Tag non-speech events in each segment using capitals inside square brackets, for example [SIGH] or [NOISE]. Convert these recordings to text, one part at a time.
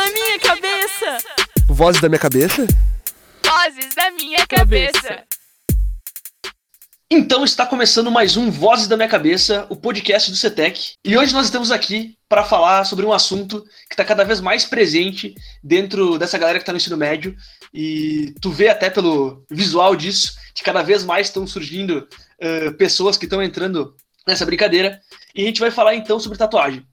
da minha cabeça. Vozes da minha cabeça? Vozes da minha cabeça. Então está começando mais um Vozes da Minha Cabeça, o podcast do CETEC. E hoje nós estamos aqui para falar sobre um assunto que está cada vez mais presente dentro dessa galera que está no ensino médio. E tu vê até pelo visual disso que cada vez mais estão surgindo uh, pessoas que estão entrando nessa brincadeira. E a gente vai falar então sobre tatuagem.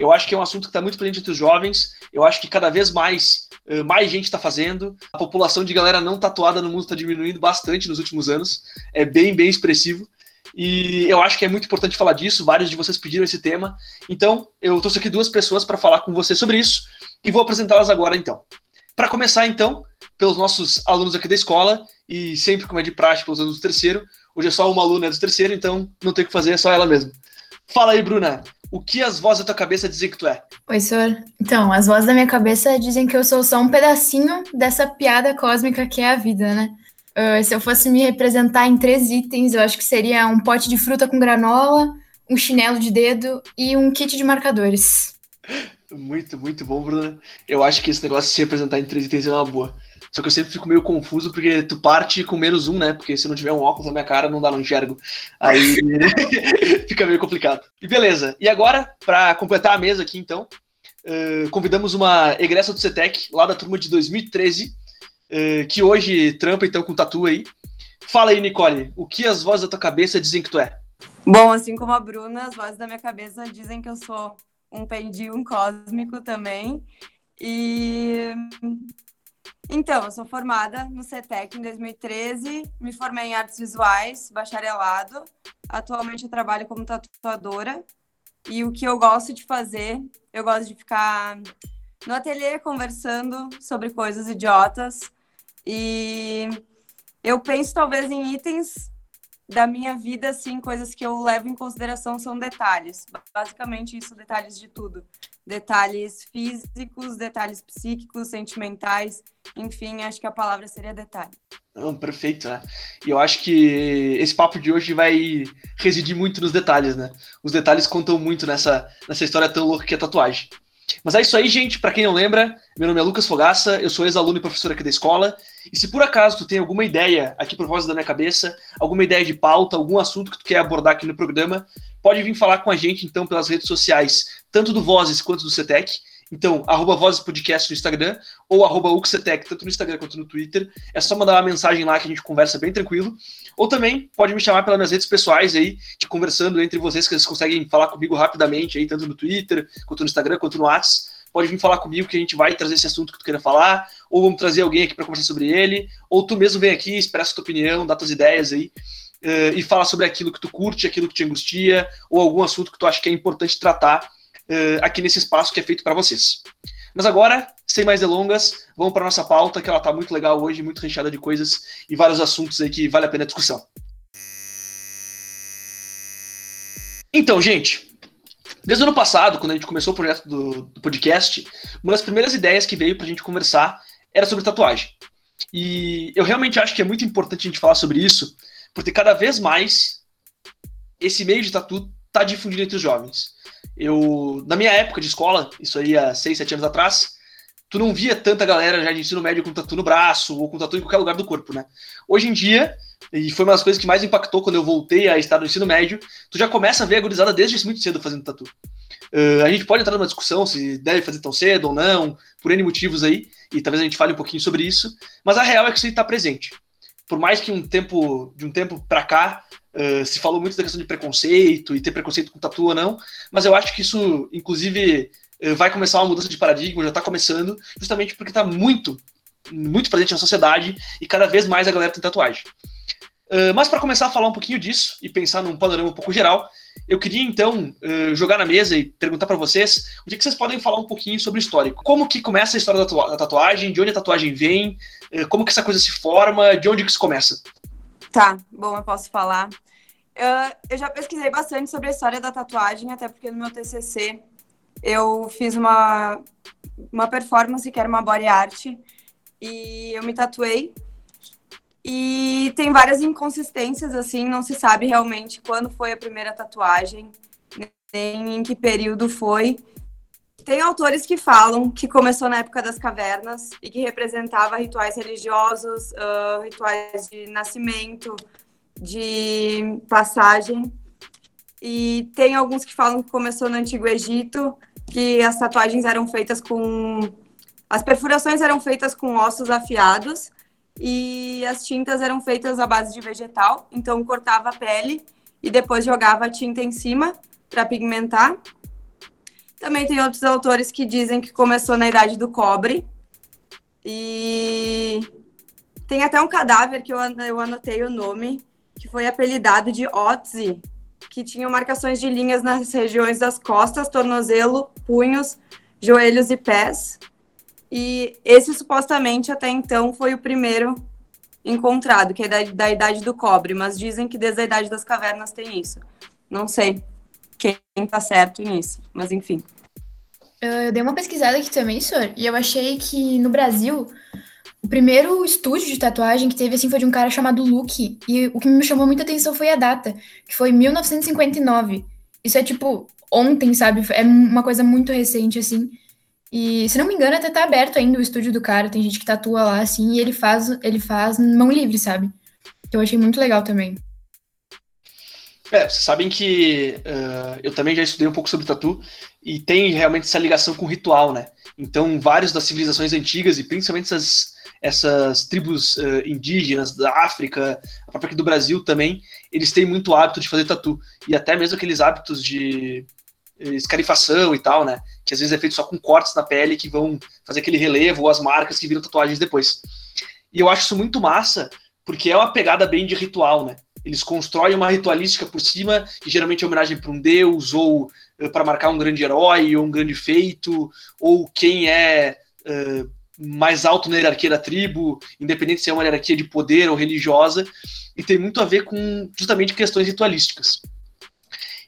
Eu acho que é um assunto que está muito presente entre os jovens. Eu acho que cada vez mais uh, mais gente está fazendo. A população de galera não tatuada no mundo está diminuindo bastante nos últimos anos. É bem, bem expressivo. E eu acho que é muito importante falar disso. Vários de vocês pediram esse tema. Então, eu trouxe aqui duas pessoas para falar com você sobre isso e vou apresentá-las agora, então. Para começar, então, pelos nossos alunos aqui da escola e sempre, como é de praxe, pelos alunos do terceiro. Hoje é só uma aluna do terceiro, então não tem o que fazer, é só ela mesma. Fala aí, Bruna. O que as vozes da tua cabeça dizem que tu é? Oi, senhor. Então, as vozes da minha cabeça dizem que eu sou só um pedacinho dessa piada cósmica que é a vida, né? Uh, se eu fosse me representar em três itens, eu acho que seria um pote de fruta com granola, um chinelo de dedo e um kit de marcadores. Muito, muito bom, Bruna. Eu acho que esse negócio de se representar em três itens é uma boa. Só que eu sempre fico meio confuso porque tu parte com menos um, né? Porque se não tiver um óculos na minha cara, não dá, não enxergo. Aí [LAUGHS] fica meio complicado. E beleza. E agora, para completar a mesa aqui, então, uh, convidamos uma egressa do CETEC, lá da turma de 2013, uh, que hoje trampa então com tatu aí. Fala aí, Nicole, o que as vozes da tua cabeça dizem que tu é? Bom, assim como a Bruna, as vozes da minha cabeça dizem que eu sou um pendium cósmico também. E então, eu sou formada no CETEC em 2013, me formei em artes visuais, bacharelado. Atualmente eu trabalho como tatuadora. E o que eu gosto de fazer, eu gosto de ficar no ateliê conversando sobre coisas idiotas. E eu penso talvez em itens da minha vida, assim, coisas que eu levo em consideração são detalhes. Basicamente isso, detalhes de tudo detalhes físicos, detalhes psíquicos, sentimentais, enfim, acho que a palavra seria detalhe. Perfeito, né? E eu acho que esse papo de hoje vai residir muito nos detalhes, né? Os detalhes contam muito nessa, nessa história tão louca que é tatuagem. Mas é isso aí, gente. Para quem não lembra, meu nome é Lucas Fogaça, eu sou ex-aluno e professor aqui da escola. E se por acaso tu tem alguma ideia aqui por voz da minha cabeça, alguma ideia de pauta, algum assunto que tu quer abordar aqui no programa, pode vir falar com a gente então pelas redes sociais, tanto do Vozes quanto do CETEC. Então, arroba Vozes Podcast no Instagram ou arroba Uxetec, tanto no Instagram quanto no Twitter. É só mandar uma mensagem lá que a gente conversa bem tranquilo. Ou também pode me chamar pelas minhas redes pessoais aí, de conversando entre vocês, que vocês conseguem falar comigo rapidamente aí, tanto no Twitter, quanto no Instagram, quanto no WhatsApp. Pode vir falar comigo que a gente vai trazer esse assunto que tu queira falar, ou vamos trazer alguém aqui para conversar sobre ele, ou tu mesmo vem aqui, expressa tua opinião, dá tuas ideias aí, uh, e fala sobre aquilo que tu curte, aquilo que te angustia, ou algum assunto que tu acha que é importante tratar uh, aqui nesse espaço que é feito para vocês. Mas agora, sem mais delongas, vamos para nossa pauta, que ela está muito legal hoje, muito recheada de coisas e vários assuntos aí que vale a pena a discussão. Então, gente, desde o ano passado, quando a gente começou o projeto do, do podcast, uma das primeiras ideias que veio para a gente conversar era sobre tatuagem. E eu realmente acho que é muito importante a gente falar sobre isso, porque cada vez mais esse meio de tatu está difundido entre os jovens. Eu, na minha época de escola, isso aí há 6, 7 anos atrás, tu não via tanta galera já de ensino médio com tatu no braço ou com tatu em qualquer lugar do corpo, né? Hoje em dia, e foi uma das coisas que mais impactou quando eu voltei a estar no ensino médio, tu já começa a ver a gurizada desde muito cedo fazendo tatu. Uh, a gente pode entrar numa discussão se deve fazer tão cedo ou não, por N motivos aí, e talvez a gente fale um pouquinho sobre isso, mas a real é que isso está presente. Por mais que um tempo, de um tempo para cá, Uh, se falou muito da questão de preconceito e ter preconceito com tatu ou não, mas eu acho que isso, inclusive, uh, vai começar uma mudança de paradigma, já está começando, justamente porque está muito, muito presente na sociedade e cada vez mais a galera tem tatuagem. Uh, mas para começar a falar um pouquinho disso e pensar num panorama um pouco geral, eu queria então jogar na mesa e perguntar para vocês o que, vocês podem falar um pouquinho sobre o histórico. Como que começa a história da, tatuagem, de onde a tatuagem vem, como que essa coisa se forma, de onde que isso começa? Tá, bom, eu posso falar. Eu já pesquisei bastante sobre a história da tatuagem, até porque no meu TCC eu fiz uma, uma performance que era uma body art e eu me tatuei. E tem várias inconsistências, assim, não se sabe realmente quando foi a primeira tatuagem, nem em que período foi. Tem autores que falam que começou na época das cavernas e que representava rituais religiosos, uh, rituais de nascimento, de passagem. E tem alguns que falam que começou no Antigo Egito, que as tatuagens eram feitas com. As perfurações eram feitas com ossos afiados e as tintas eram feitas à base de vegetal. Então, cortava a pele e depois jogava a tinta em cima para pigmentar. Também tem outros autores que dizem que começou na idade do cobre. E tem até um cadáver que eu, anotei o nome, que foi apelidado de Otzi, que tinha marcações de linhas nas regiões das costas, tornozelo, punhos, joelhos e pés. E esse supostamente até então foi o primeiro encontrado, que é da, da idade do cobre, mas dizem que desde a idade das cavernas tem isso. Não sei quem tá certo nisso, mas enfim. Eu dei uma pesquisada aqui também, senhor, e eu achei que no Brasil o primeiro estúdio de tatuagem que teve assim foi de um cara chamado Luke, e o que me chamou muita atenção foi a data, que foi 1959. Isso é tipo ontem, sabe? É uma coisa muito recente assim. E se não me engano, até tá aberto ainda o estúdio do cara, tem gente que tatua lá assim, e ele faz, ele faz mão livre, sabe? Que eu achei muito legal também. É, vocês sabem que uh, eu também já estudei um pouco sobre tatu e tem realmente essa ligação com o ritual, né? Então, vários das civilizações antigas e principalmente essas, essas tribos uh, indígenas da África, a própria aqui do Brasil também, eles têm muito hábito de fazer tatu. E até mesmo aqueles hábitos de escarifação e tal, né? Que às vezes é feito só com cortes na pele que vão fazer aquele relevo ou as marcas que viram tatuagens depois. E eu acho isso muito massa, porque é uma pegada bem de ritual, né? Eles constroem uma ritualística por cima, que geralmente é homenagem para um deus, ou uh, para marcar um grande herói, ou um grande feito, ou quem é uh, mais alto na hierarquia da tribo, independente se é uma hierarquia de poder ou religiosa, e tem muito a ver com justamente questões ritualísticas.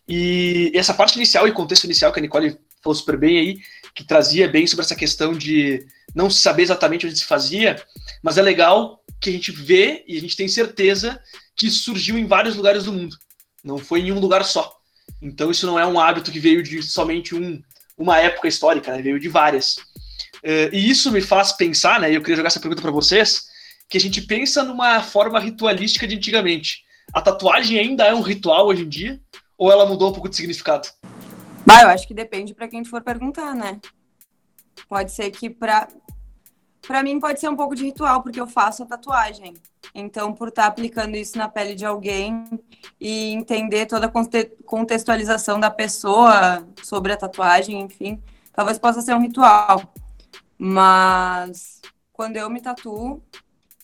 E essa parte inicial e contexto inicial que a Nicole falou super bem aí, que trazia bem sobre essa questão de não saber exatamente onde se fazia, mas é legal que a gente vê e a gente tem certeza que surgiu em vários lugares do mundo. Não foi em um lugar só. Então isso não é um hábito que veio de somente um, uma época histórica, né? veio de várias. Uh, e isso me faz pensar, né? Eu queria jogar essa pergunta para vocês, que a gente pensa numa forma ritualística de antigamente. A tatuagem ainda é um ritual hoje em dia? Ou ela mudou um pouco de significado? Bah, eu acho que depende para quem for perguntar, né? Pode ser que para para mim pode ser um pouco de ritual, porque eu faço a tatuagem. Então, por estar tá aplicando isso na pele de alguém e entender toda a contextualização da pessoa sobre a tatuagem, enfim, talvez possa ser um ritual. Mas quando eu me tatuo,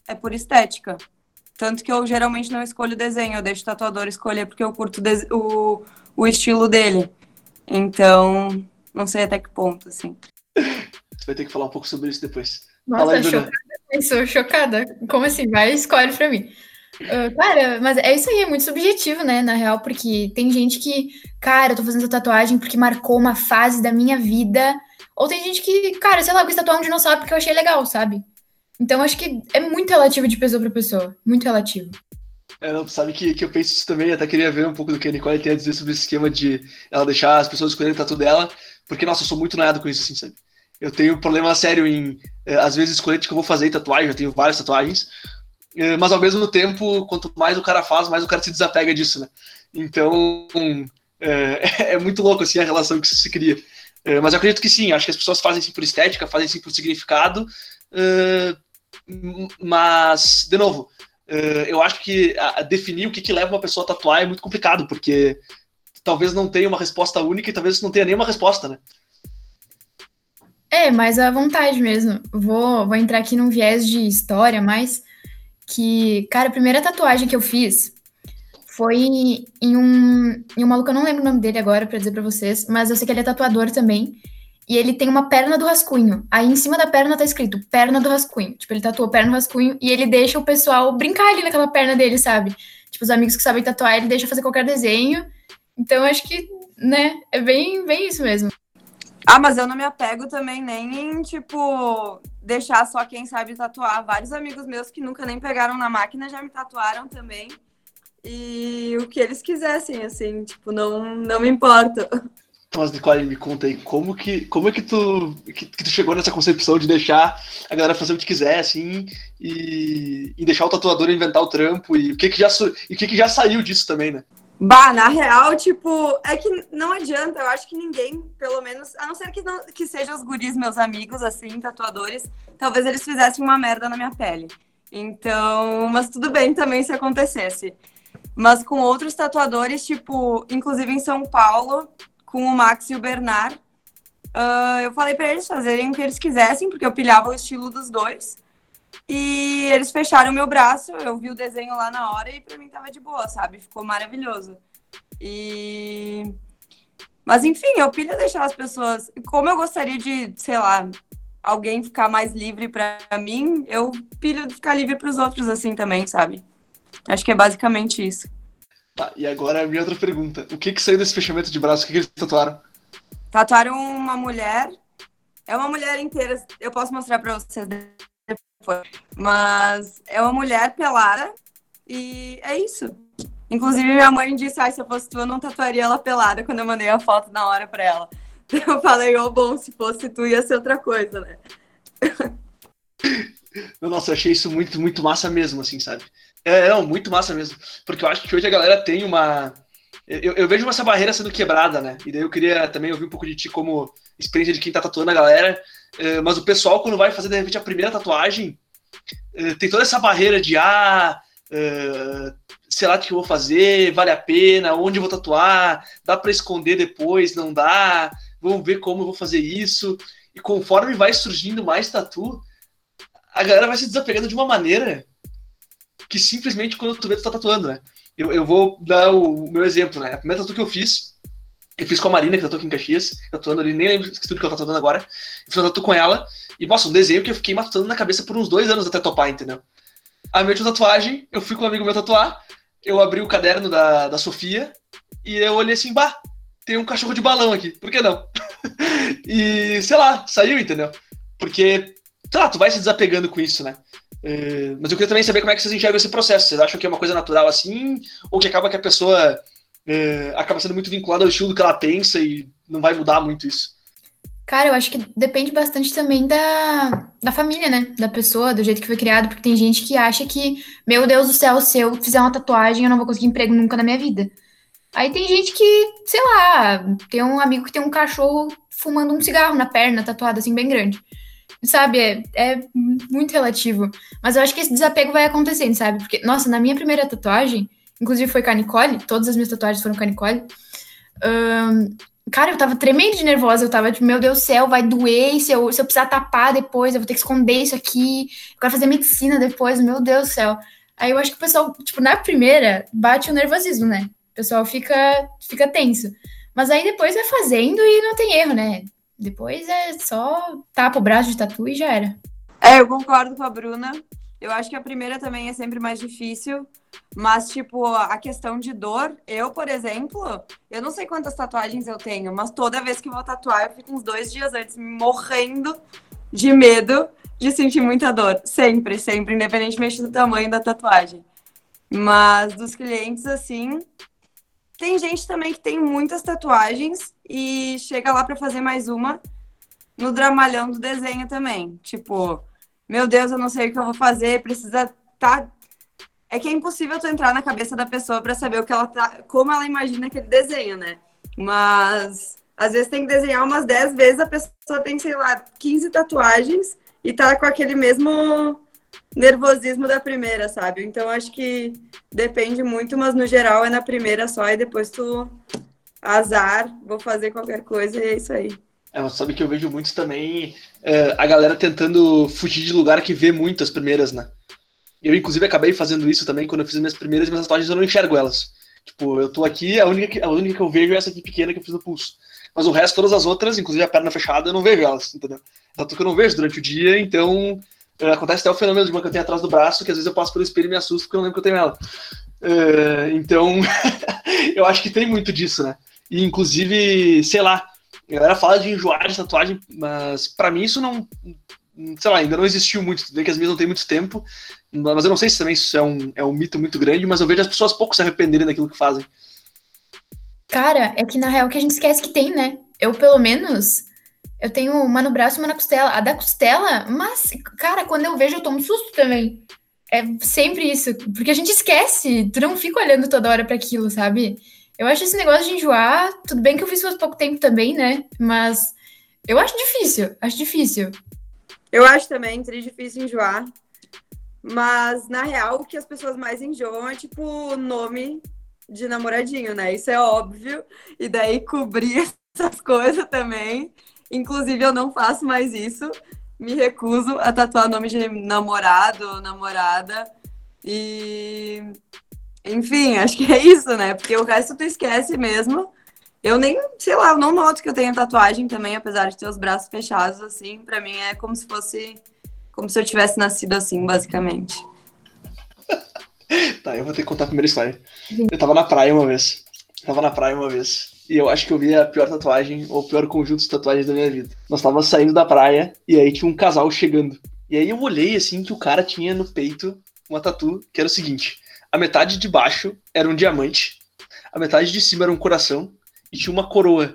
é por estética. Tanto que eu geralmente não escolho desenho, eu deixo o tatuador escolher porque eu curto o, o estilo dele. Então, não sei até que ponto, assim. Você vai ter que falar um pouco sobre isso depois. Nossa, aí, chocada sou chocada. Como assim? Vai escolhe pra mim. Uh, cara, mas é isso aí, é muito subjetivo, né, na real, porque tem gente que, cara, eu tô fazendo tatuagem porque marcou uma fase da minha vida, ou tem gente que, cara, sei lá, eu quis tatuar um dinossauro porque eu achei legal, sabe? Então acho que é muito relativo de pessoa para pessoa, muito relativo. É, não, sabe que, que eu penso isso também, até queria ver um pouco do que a Nicole tem a dizer sobre esse esquema de ela deixar as pessoas escolherem o tatu dela, porque, nossa, eu sou muito noiado com isso, assim, sabe? Eu tenho um problema sério em, é, às vezes, escolher de que eu vou fazer tatuagem, eu tenho várias tatuagens, é, mas ao mesmo tempo, quanto mais o cara faz, mais o cara se desapega disso, né? Então, [LAUGHS] é, é muito louco, assim, a relação que isso se cria. É, mas eu acredito que sim, acho que as pessoas fazem sim por estética, fazem sim por significado, mas, de novo, eu acho que definir o que, que leva uma pessoa a tatuar é muito complicado, porque talvez não tenha uma resposta única e talvez não tenha nenhuma resposta, né? É, mas à vontade mesmo. Vou, vou entrar aqui num viés de história, mas que, cara, a primeira tatuagem que eu fiz foi em um, em um maluco, eu não lembro o nome dele agora para dizer para vocês, mas eu sei que ele é tatuador também. E ele tem uma perna do rascunho. Aí em cima da perna tá escrito perna do rascunho. Tipo, ele tatuou perna do rascunho e ele deixa o pessoal brincar ali naquela perna dele, sabe? Tipo, os amigos que sabem tatuar, ele deixa fazer qualquer desenho. Então, acho que, né, é bem, bem isso mesmo. Ah, mas eu não me apego também nem em, tipo, deixar só quem sabe tatuar. Vários amigos meus que nunca nem pegaram na máquina já me tatuaram também. E o que eles quisessem, assim, tipo, não, não me importa. [LAUGHS] Mas, Nicole, me conta aí, como que, como é que tu, que, que, tu chegou nessa concepção de deixar a galera fazer o que quiser, assim, e, e deixar o tatuador inventar o trampo, e o que que já, e o que que já saiu disso também, né? Bah, na real, tipo, é que não adianta, eu acho que ninguém, pelo menos, a não ser que, não, que sejam os guris, meus amigos, assim, tatuadores, talvez eles fizessem uma merda na minha pele. Então, mas tudo bem também se acontecesse. Mas com outros tatuadores, tipo, inclusive em São Paulo, com o Max e o Bernard, uh, eu falei para eles fazerem o que eles quisessem, porque eu pilhava o estilo dos dois. E eles fecharam meu braço, eu vi o desenho lá na hora e para mim tava de boa, sabe? Ficou maravilhoso. E mas enfim, eu pilho deixar as pessoas, como eu gostaria de, sei lá, alguém ficar mais livre para mim, eu pilho ficar livre para os outros assim também, sabe? Acho que é basicamente isso. Tá, e agora a minha outra pergunta. O que que saiu desse fechamento de braço? O que, que eles tatuaram? Tatuaram uma mulher. É uma mulher inteira. Eu posso mostrar para vocês depois. Mas é uma mulher pelada. E é isso. Inclusive, minha mãe disse: ah, se eu fosse tu, eu não tatuaria ela pelada quando eu mandei a foto na hora pra ela. [LAUGHS] Eu falei: ô, oh, bom, se fosse tu, ia ser outra coisa, né? [LAUGHS] Nossa, eu achei isso muito, muito massa mesmo, assim, sabe? É, não, muito massa mesmo. Porque eu acho que hoje a galera tem uma. Eu, eu, vejo essa barreira sendo quebrada, né? E daí eu queria também ouvir um pouco de ti como experiência de quem tá tatuando a galera. É, mas o pessoal, quando vai fazer, de repente, a primeira tatuagem, é, tem toda essa barreira de, ah, é, sei lá o que eu vou fazer, vale a pena, onde eu vou tatuar, dá para esconder depois, não dá, vamos ver como eu vou fazer isso. E conforme vai surgindo mais tatu, a galera vai se desapegando de uma maneira que simplesmente quando tu vê, tu tá tatuando, né? Eu, eu vou dar o, meu exemplo, né? A primeira tatu que eu fiz, eu fiz com a Marina, que tatuou aqui em Caxias, tatuando ali, nem lembro que estúdio que eu tô tatuando agora. Eu fiz uma tatu com ela, e, nossa, um desenho que eu fiquei matando na cabeça por uns dois anos até topar, entendeu? A minha última tatuagem, eu fui com um amigo meu tatuar, eu abri o caderno da, da Sofia, e eu olhei assim, bah, tem um cachorro de balão aqui, por que não? [LAUGHS] e, sei lá, saiu, entendeu? Porque, sei lá, tu vai se desapegando com isso, né? É, mas eu queria também saber como é que vocês enxergam esse processo. Vocês acham que é uma coisa natural assim? Ou que acaba que a pessoa é, acaba sendo muito vinculada ao estilo que ela pensa e não vai mudar muito isso? Cara, eu acho que depende bastante também da, da família, né? Da pessoa, do jeito que foi criado, porque tem gente que acha que, meu Deus do céu, se eu fizer uma tatuagem, eu não vou conseguir emprego nunca na minha vida. Aí tem gente que, sei lá, tem um amigo que tem um cachorro fumando um cigarro na perna, tatuado assim, bem grande sabe, é, é, muito relativo. Mas eu acho que esse desapego vai acontecendo, sabe? Porque, nossa, na minha primeira tatuagem, inclusive foi com a Nicole, todas as minhas tatuagens foram com a Nicole. Um, cara, eu tava tremendo de nervosa, eu tava tipo, meu Deus do céu, vai doer, se eu, se eu precisar tapar depois, eu vou ter que esconder isso aqui, eu quero fazer medicina depois, meu Deus do céu. Aí eu acho que o pessoal, tipo, na primeira, bate o nervosismo, né? O pessoal fica, fica tenso. Mas aí depois vai fazendo e não tem erro, né? Depois é só tapa o braço de tatu e já era. É, eu concordo com a Bruna. Eu acho que a primeira também é sempre mais difícil, mas, tipo, a questão de dor, eu, por exemplo, eu não sei quantas tatuagens eu tenho, mas toda vez que vou tatuar, eu fico uns dois dias antes morrendo de medo de sentir muita dor. Sempre, sempre, independentemente do tamanho da tatuagem. Mas dos clientes, assim, tem gente também que tem muitas tatuagens e chega lá para fazer mais uma no dramalhão do desenho também. Tipo, meu Deus, eu não sei o que eu vou fazer, precisa tá é que é impossível tu entrar na cabeça da pessoa para saber o que ela tá, como ela imagina aquele desenho, né? Mas às vezes tem que desenhar umas 10 vezes, a pessoa tem, sei lá, 15 tatuagens e tá com aquele mesmo nervosismo da primeira, sabe? Então acho que depende muito, mas no geral é na primeira só e depois tu azar, vou fazer qualquer coisa e é isso aí. É, sabe que eu vejo muito também é, a galera tentando fugir de lugar que vê muito as primeiras, né? Eu, inclusive, acabei fazendo isso também quando eu fiz as minhas primeiras, minhas tatuagens eu não enxergo elas. Tipo, eu tô aqui, a única, que, a única que eu vejo é essa aqui pequena que eu fiz no pulso. Mas o resto, todas as outras, inclusive a perna fechada, eu não vejo elas, entendeu? Tatu que eu não vejo durante o dia, então acontece até o fenômeno de uma que eu tenho atrás do braço, que às vezes eu passo pelo espelho e me assusto porque eu não lembro que eu tenho ela. Uh, então, [LAUGHS] eu acho que tem muito disso, né? E, inclusive, sei lá, a galera fala de enjoar de tatuagem, mas para mim isso não. Sei lá, ainda não existiu muito. Vê que as minhas não tem muito tempo, mas eu não sei se também isso é um, é um mito muito grande, mas eu vejo as pessoas pouco se arrependerem daquilo que fazem. Cara, é que na real que a gente esquece que tem, né? Eu, pelo menos, eu tenho uma no braço e uma na costela. A da costela, mas, cara, quando eu vejo, eu tomo susto também. É sempre isso. Porque a gente esquece. Tu não fica olhando toda hora para aquilo, sabe? Eu acho esse negócio de enjoar. Tudo bem que eu fiz faz pouco tempo também, né? Mas eu acho difícil. Acho difícil. Eu acho também, seria difícil enjoar. Mas, na real, o que as pessoas mais enjoam é, tipo, nome de namoradinho, né? Isso é óbvio. E daí cobrir [LAUGHS] essas coisas também. Inclusive, eu não faço mais isso. Me recuso a tatuar nome de namorado, namorada. E. Enfim, acho que é isso, né? Porque o resto tu esquece mesmo. Eu nem, sei lá, eu não noto que eu tenho tatuagem também, apesar de ter os braços fechados, assim. Pra mim é como se fosse. Como se eu tivesse nascido assim, basicamente. [LAUGHS] tá, eu vou ter que contar a primeira história. Eu tava na praia uma vez. Tava na praia uma vez. E eu acho que eu vi a pior tatuagem, ou o pior conjunto de tatuagens da minha vida. Nós tava saindo da praia e aí tinha um casal chegando. E aí eu olhei assim que o cara tinha no peito uma tatu que era o seguinte: a metade de baixo era um diamante, a metade de cima era um coração e tinha uma coroa.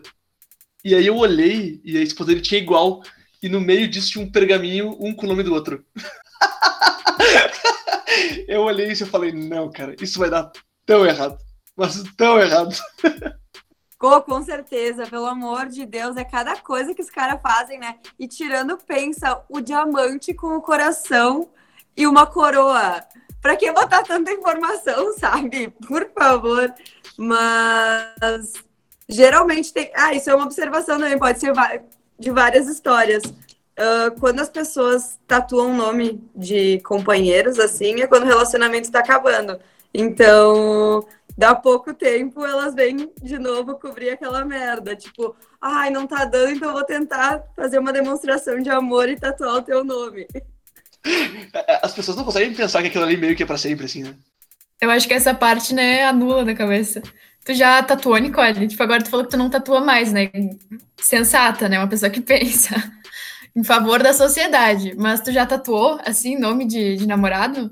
E aí eu olhei e a esposa dele tinha igual e no meio disso tinha um pergaminho, um com o nome do outro. [LAUGHS] eu olhei isso e falei: "Não, cara, isso vai dar tão errado". Mas tão errado. [LAUGHS] Pô, com certeza, pelo amor de Deus, é cada coisa que os caras fazem, né? E tirando, pensa, o diamante com o coração e uma coroa. Pra que botar tanta informação, [LAUGHS] sabe? Por favor. Mas geralmente tem. Ah, isso é uma observação também, pode ser de várias histórias. Uh, quando as pessoas tatuam o nome de companheiros, assim, é quando o relacionamento está acabando. Então, dá pouco tempo elas vêm de novo cobrir aquela merda. Tipo, ai, não tá dando, então eu vou tentar fazer uma demonstração de amor e tatuar o teu nome. As pessoas não conseguem pensar que aquilo ali meio que é pra sempre, assim, né? Eu acho que essa parte, né, anula da cabeça. Tu já tatuou, Nicole? Tipo, agora tu falou que tu não tatua mais, né? Sensata, né? Uma pessoa que [LAUGHS] pensa em favor da sociedade. Mas tu já tatuou, assim, nome de, de namorado?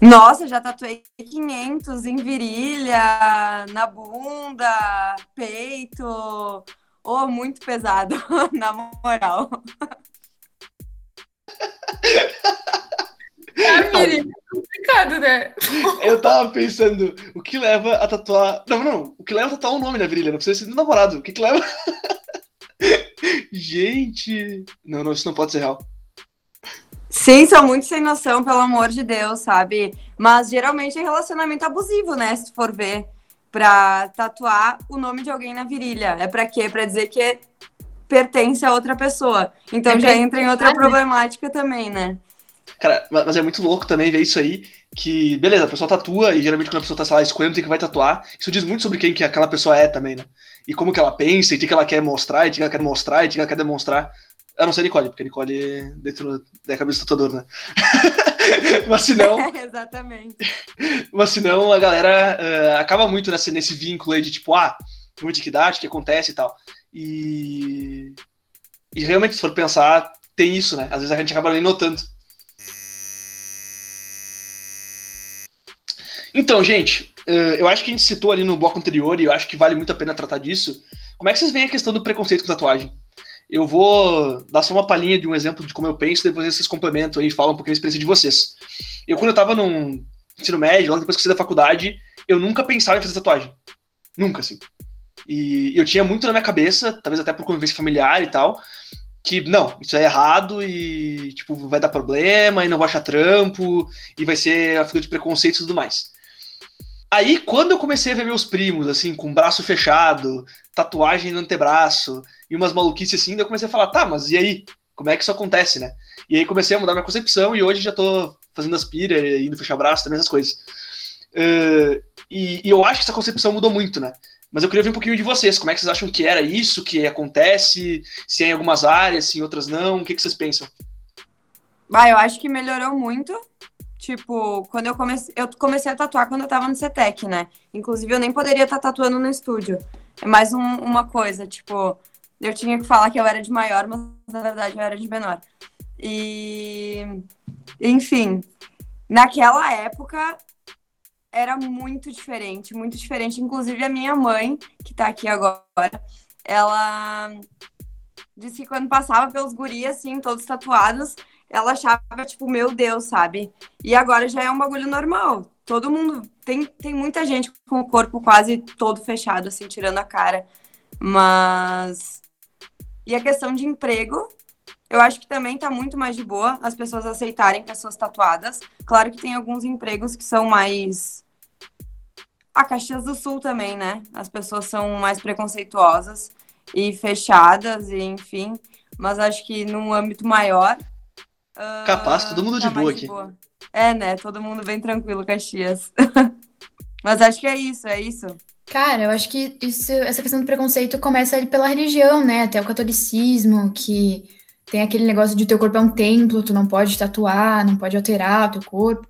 Nossa, já tatuei 500 em virilha, na bunda, peito. Oh, muito pesado, [LAUGHS] na moral. Ah, é complicado, né? Eu tava pensando, o que leva a tatuar. Não, não, o que leva a tatuar um nome na virilha? Não precisa ser do namorado. O que, que leva. [LAUGHS] Gente. Não, não, isso não pode ser real. Sim, são muito sem noção, pelo amor de Deus, sabe? Mas geralmente é relacionamento abusivo, né? Se for ver, pra tatuar o nome de alguém na virilha. É pra quê? Pra dizer que pertence a outra pessoa. Então é já entra em outra problemática também, né? Cara, mas é muito louco também ver isso aí, que, beleza, a pessoa tatua, e geralmente quando a pessoa tá, sei lá, escolhendo o que vai tatuar, isso diz muito sobre quem que aquela pessoa é também, né? E como que ela pensa, e o que, que ela quer mostrar, e o que ela quer mostrar, e o que ela quer demonstrar. A não ser Nicole, porque Nicole dentro da cabeça do tatuador, né? [LAUGHS] mas se não. [LAUGHS] Exatamente. Mas se não, a galera uh, acaba muito nesse, nesse vínculo aí de tipo, ah, muito que acontece e tal. E. E realmente, se for pensar, tem isso, né? Às vezes a gente acaba nem notando. Então, gente, uh, eu acho que a gente citou ali no bloco anterior, e eu acho que vale muito a pena tratar disso. Como é que vocês veem a questão do preconceito com tatuagem? Eu vou dar só uma palhinha de um exemplo de como eu penso, depois vocês complementam e falam um pouquinho da experiência de vocês. Eu, quando eu tava no ensino médio, logo depois que eu saí da faculdade, eu nunca pensava em fazer tatuagem. Nunca, assim. E eu tinha muito na minha cabeça, talvez até por convivência familiar e tal, que não, isso é errado e, tipo, vai dar problema e não vai achar trampo e vai ser a figura de preconceito e tudo mais. Aí, quando eu comecei a ver meus primos, assim, com braço fechado, tatuagem no antebraço e umas maluquices assim, eu comecei a falar, tá, mas e aí? Como é que isso acontece, né? E aí comecei a mudar minha concepção e hoje já tô fazendo aspira, indo fechar braço, também essas coisas. Uh, e, e, eu acho que essa concepção mudou muito, né? Mas eu queria ver um pouquinho de vocês. Como é que vocês acham que era isso, que acontece? Se é em algumas áreas, se em outras não? O que, que vocês pensam? Bah, eu acho que melhorou muito tipo, quando eu comecei, eu comecei a tatuar quando eu tava no CETEC, né? Inclusive, eu nem poderia estar tá tatuando no estúdio. É mais um, uma coisa, tipo, eu tinha que falar que eu era de maior, mas na verdade eu era de menor. E, enfim, naquela época era muito diferente, muito diferente. Inclusive, a minha mãe, que tá aqui agora, ela disse que quando passava pelos guris, assim, todos tatuados, ela achava, tipo, meu Deus, sabe? E agora já é um bagulho normal. Todo mundo. Tem, tem muita gente com o corpo quase todo fechado, assim, tirando a cara. Mas. E a questão de emprego, eu acho que também tá muito mais de boa as pessoas aceitarem pessoas tatuadas. Claro que tem alguns empregos que são mais. A Caxias do Sul também, né? As pessoas são mais preconceituosas e fechadas, e enfim. Mas acho que num âmbito maior, Capaz, todo mundo tá de boa mais aqui. É, né? Todo mundo bem tranquilo, Caxias. [LAUGHS] Mas acho que é isso, é isso. Cara, eu acho que isso, essa questão do preconceito começa ali pela religião, né? Até o catolicismo, que tem aquele negócio de teu corpo é um templo, tu não pode tatuar, não pode alterar o teu corpo.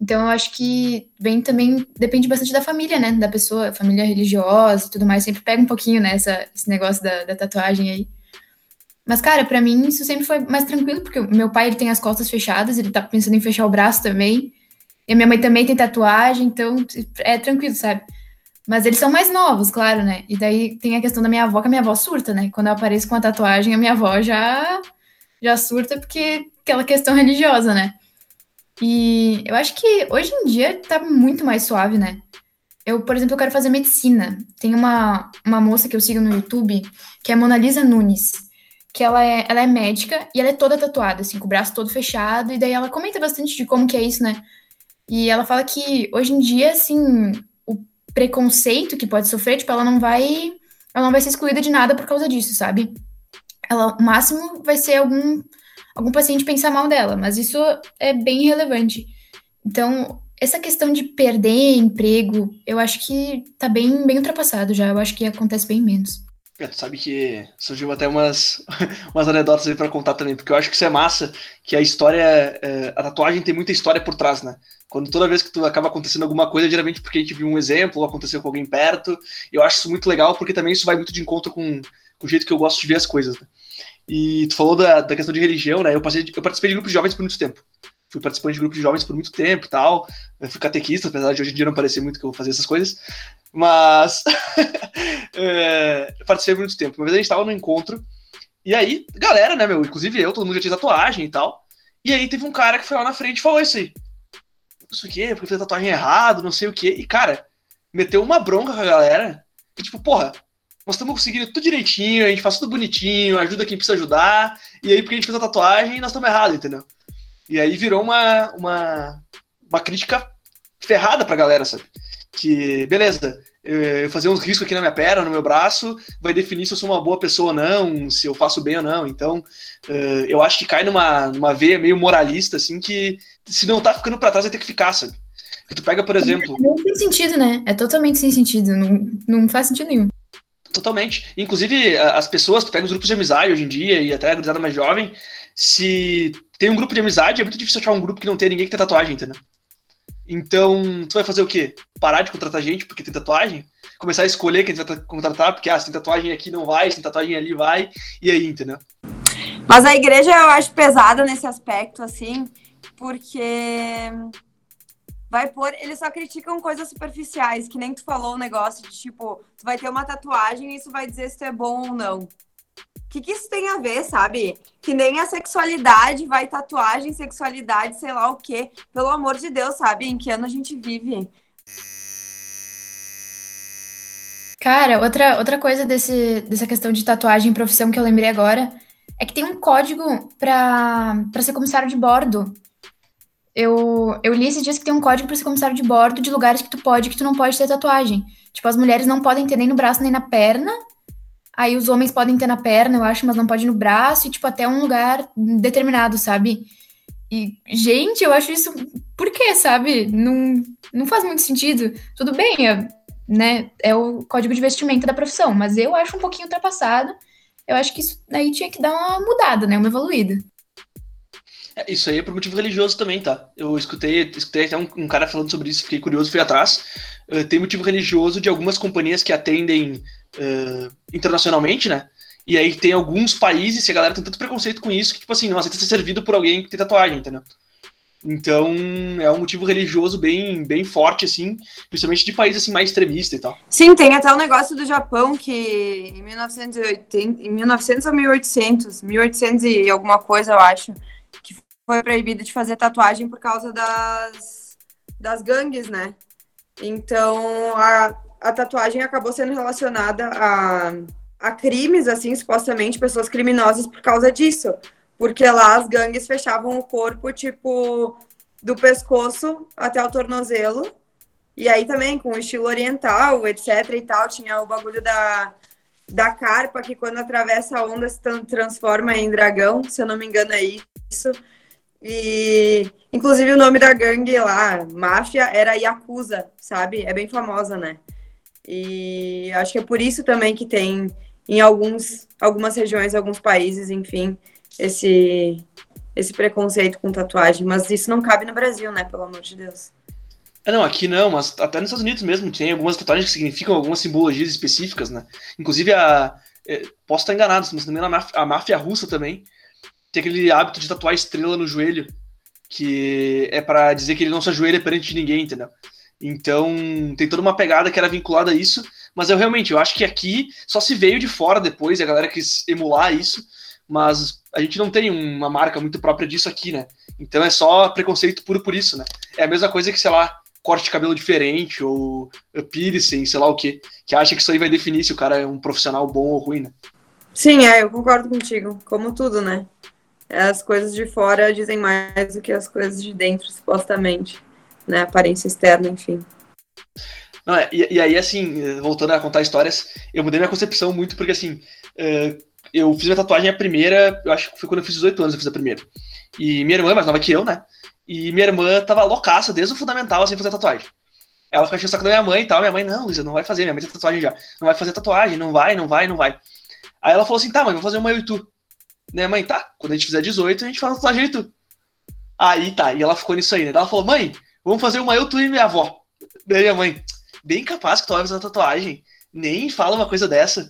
Então, eu acho que vem também, depende bastante da família, né? Da pessoa, família religiosa e tudo mais, sempre pega um pouquinho, né? Essa, esse negócio da, da tatuagem aí. Mas, cara, pra mim isso sempre foi mais tranquilo, porque meu pai ele tem as costas fechadas, ele tá pensando em fechar o braço também. E minha mãe também tem tatuagem, então é tranquilo, sabe? Mas eles são mais novos, claro, né? E daí tem a questão da minha avó, que a minha avó surta, né? Quando eu apareço com a tatuagem, a minha avó já, já surta porque aquela questão religiosa, né? E eu acho que hoje em dia tá muito mais suave, né? Eu, por exemplo, eu quero fazer medicina. Tem uma, uma moça que eu sigo no YouTube, que é a Mona Lisa Nunes, que ela é, ela é médica e ela é toda tatuada, assim, com o braço todo fechado, e daí ela comenta bastante de como que é isso, né? E ela fala que hoje em dia, assim, o preconceito que pode sofrer, tipo, ela não vai. Ela não vai ser excluída de nada por causa disso, sabe? Ela, o máximo vai ser algum, algum paciente pensar mal dela, mas isso é bem relevante. Então, essa questão de perder emprego, eu acho que tá bem, bem ultrapassado já. Eu acho que acontece bem menos. É, tu sabe que surgiu até umas, [LAUGHS] umas anedotas aí pra contar também, porque eu acho que isso é massa, que a história, é, a tatuagem tem muita história por trás, né? Quando toda vez que tu acaba acontecendo alguma coisa, geralmente porque a gente viu um exemplo, ou aconteceu com alguém perto, eu acho isso muito legal, porque também isso vai muito de encontro com, com o jeito que eu gosto de ver as coisas, né? E tu falou da, da questão de religião, né? Eu, passei, eu participei de grupos de jovens por muito tempo. Fui participante de grupos de jovens por muito tempo e tal. Eu fui catequista, apesar de hoje em dia não parecer muito que eu fazer essas coisas. Mas [LAUGHS] é, participei por muito tempo. Uma vez a gente tava no encontro, e aí, galera, né, meu? Inclusive eu, todo mundo já tinha tatuagem e tal. E aí teve um cara que foi lá na frente e falou isso aí. Isso aqui, porque fez tatuagem errado, não sei o quê. E, cara, meteu uma bronca com a galera. Que, tipo, porra, nós estamos conseguindo tudo direitinho, a gente faz tudo bonitinho, ajuda quem precisa ajudar. E aí, porque a gente fez a tatuagem, nós estamos errados, entendeu? E aí virou uma, uma, uma crítica ferrada pra galera, sabe? Que, beleza, eu fazer uns riscos aqui na minha perna, no meu braço, vai definir se eu sou uma boa pessoa ou não, se eu faço bem ou não. Então, eu acho que cai numa, numa veia meio moralista, assim, que se não tá ficando pra trás, vai ter que ficar, sabe? Que tu pega, por exemplo. Não tem sentido, né? É totalmente sem sentido. Não, não faz sentido nenhum. Totalmente. Inclusive, as pessoas, tu pega os grupos de amizade hoje em dia, e até a gurizada mais jovem, se tem um grupo de amizade, é muito difícil achar um grupo que não tenha ninguém que tem tatuagem, entendeu? Então, tu vai fazer o quê? Parar de contratar gente porque tem tatuagem? Começar a escolher quem tu vai contratar, porque ah, se tem tatuagem aqui não vai, se tem tatuagem ali vai, e aí, entendeu? Mas a igreja eu acho pesada nesse aspecto, assim, porque vai pôr, eles só criticam coisas superficiais, que nem tu falou o negócio de tipo, tu vai ter uma tatuagem e isso vai dizer se tu é bom ou não. Que, que isso tem a ver, sabe? Que nem a sexualidade, vai tatuagem, sexualidade, sei lá o quê. Pelo amor de Deus, sabe? Em que ano a gente vive? Cara, outra, outra coisa desse, dessa questão de tatuagem e profissão que eu lembrei agora é que tem um código para ser comissário de bordo. Eu, eu li esses dias que tem um código para ser comissário de bordo de lugares que tu pode que tu não pode ter tatuagem. Tipo, as mulheres não podem ter nem no braço nem na perna. Aí os homens podem ter na perna, eu acho, mas não pode no braço, e, tipo, até um lugar determinado, sabe? E, gente, eu acho isso. Por quê, sabe? Não, não faz muito sentido. Tudo bem, é, né? É o código de vestimenta da profissão, mas eu acho um pouquinho ultrapassado. Eu acho que isso aí tinha que dar uma mudada, né? Uma evoluída. É, isso aí é por motivo religioso também, tá? Eu escutei, escutei até um, um cara falando sobre isso, fiquei curioso, fui atrás. Uh, tem motivo religioso de algumas companhias que atendem uh, internacionalmente, né? E aí tem alguns países que a galera tem tanto preconceito com isso que, tipo assim, não aceita ser servido por alguém que tem tatuagem, entendeu? Então, é um motivo religioso bem, bem forte, assim, principalmente de países assim, mais extremistas e tal. Sim, tem até o um negócio do Japão que em 1980, em 1900 ou 1800, 1800 e alguma coisa, eu acho, foi proibido de fazer tatuagem por causa das, das gangues, né? Então, a, a tatuagem acabou sendo relacionada a, a crimes, assim, supostamente, pessoas criminosas por causa disso. Porque lá as gangues fechavam o corpo, tipo, do pescoço até o tornozelo. E aí também, com estilo oriental, etc e tal, tinha o bagulho da, da carpa, que quando atravessa a onda se transforma em dragão, se eu não me engano é isso. E, inclusive, o nome da gangue lá, máfia, era Yakuza, sabe? É bem famosa, né? E acho que é por isso também que tem em alguns, algumas regiões, alguns países, enfim, esse, esse preconceito com tatuagem, mas isso não cabe no Brasil, né? Pelo amor de Deus. É, não, aqui não, mas até nos Estados Unidos mesmo tem algumas tatuagens que significam algumas simbologias específicas, né? Inclusive a. É, posso estar enganado, mas também a máfia, a máfia russa também tem aquele hábito de tatuar estrela no joelho, que é para dizer que ele não se ajoelha perante ninguém, entendeu? Então tem toda uma pegada que era vinculada a isso, mas eu realmente eu acho que aqui só se veio de fora depois a galera quis emular isso, mas a gente não tem uma marca muito própria disso aqui, né? Então é só preconceito puro por isso, né? É a mesma coisa que, sei lá, corte de cabelo diferente ou piercing, sei lá o que, que acha que isso aí vai definir se o cara é um profissional bom ou ruim, né? Sim, é, eu concordo contigo. Como tudo, né? As coisas de fora dizem mais do que as coisas de dentro, supostamente. Né? Aparência externa, enfim. Não, é, e, e, aí, assim, voltando a contar histórias, eu mudei minha concepção muito, porque assim, uh, eu fiz minha tatuagem a primeira, eu acho que foi quando eu fiz 18 anos, eu fiz a primeira. E minha irmã é mais nova que eu, né? E minha irmã tava loucaça desde o fundamental, assim, fazer tatuagem. Ela ficou enchendo o saco da minha mãe e tal. Minha mãe, não, Luísa, não vai fazer. Minha mãe tem tatuagem já. Não vai fazer tatuagem, não vai, não vai, não vai. Aí ela falou assim: tá, mãe, vou fazer uma eu tu. Né, mãe, tá. Quando a gente fizer 18, a gente faz tatuagem eu tu. Aí tá, e ela ficou nisso aí, né? Ela falou: mãe, vamos fazer uma eu tu e minha avó. Daí minha mãe, bem capaz que tu vai fazer tatuagem. Nem fala uma coisa dessa.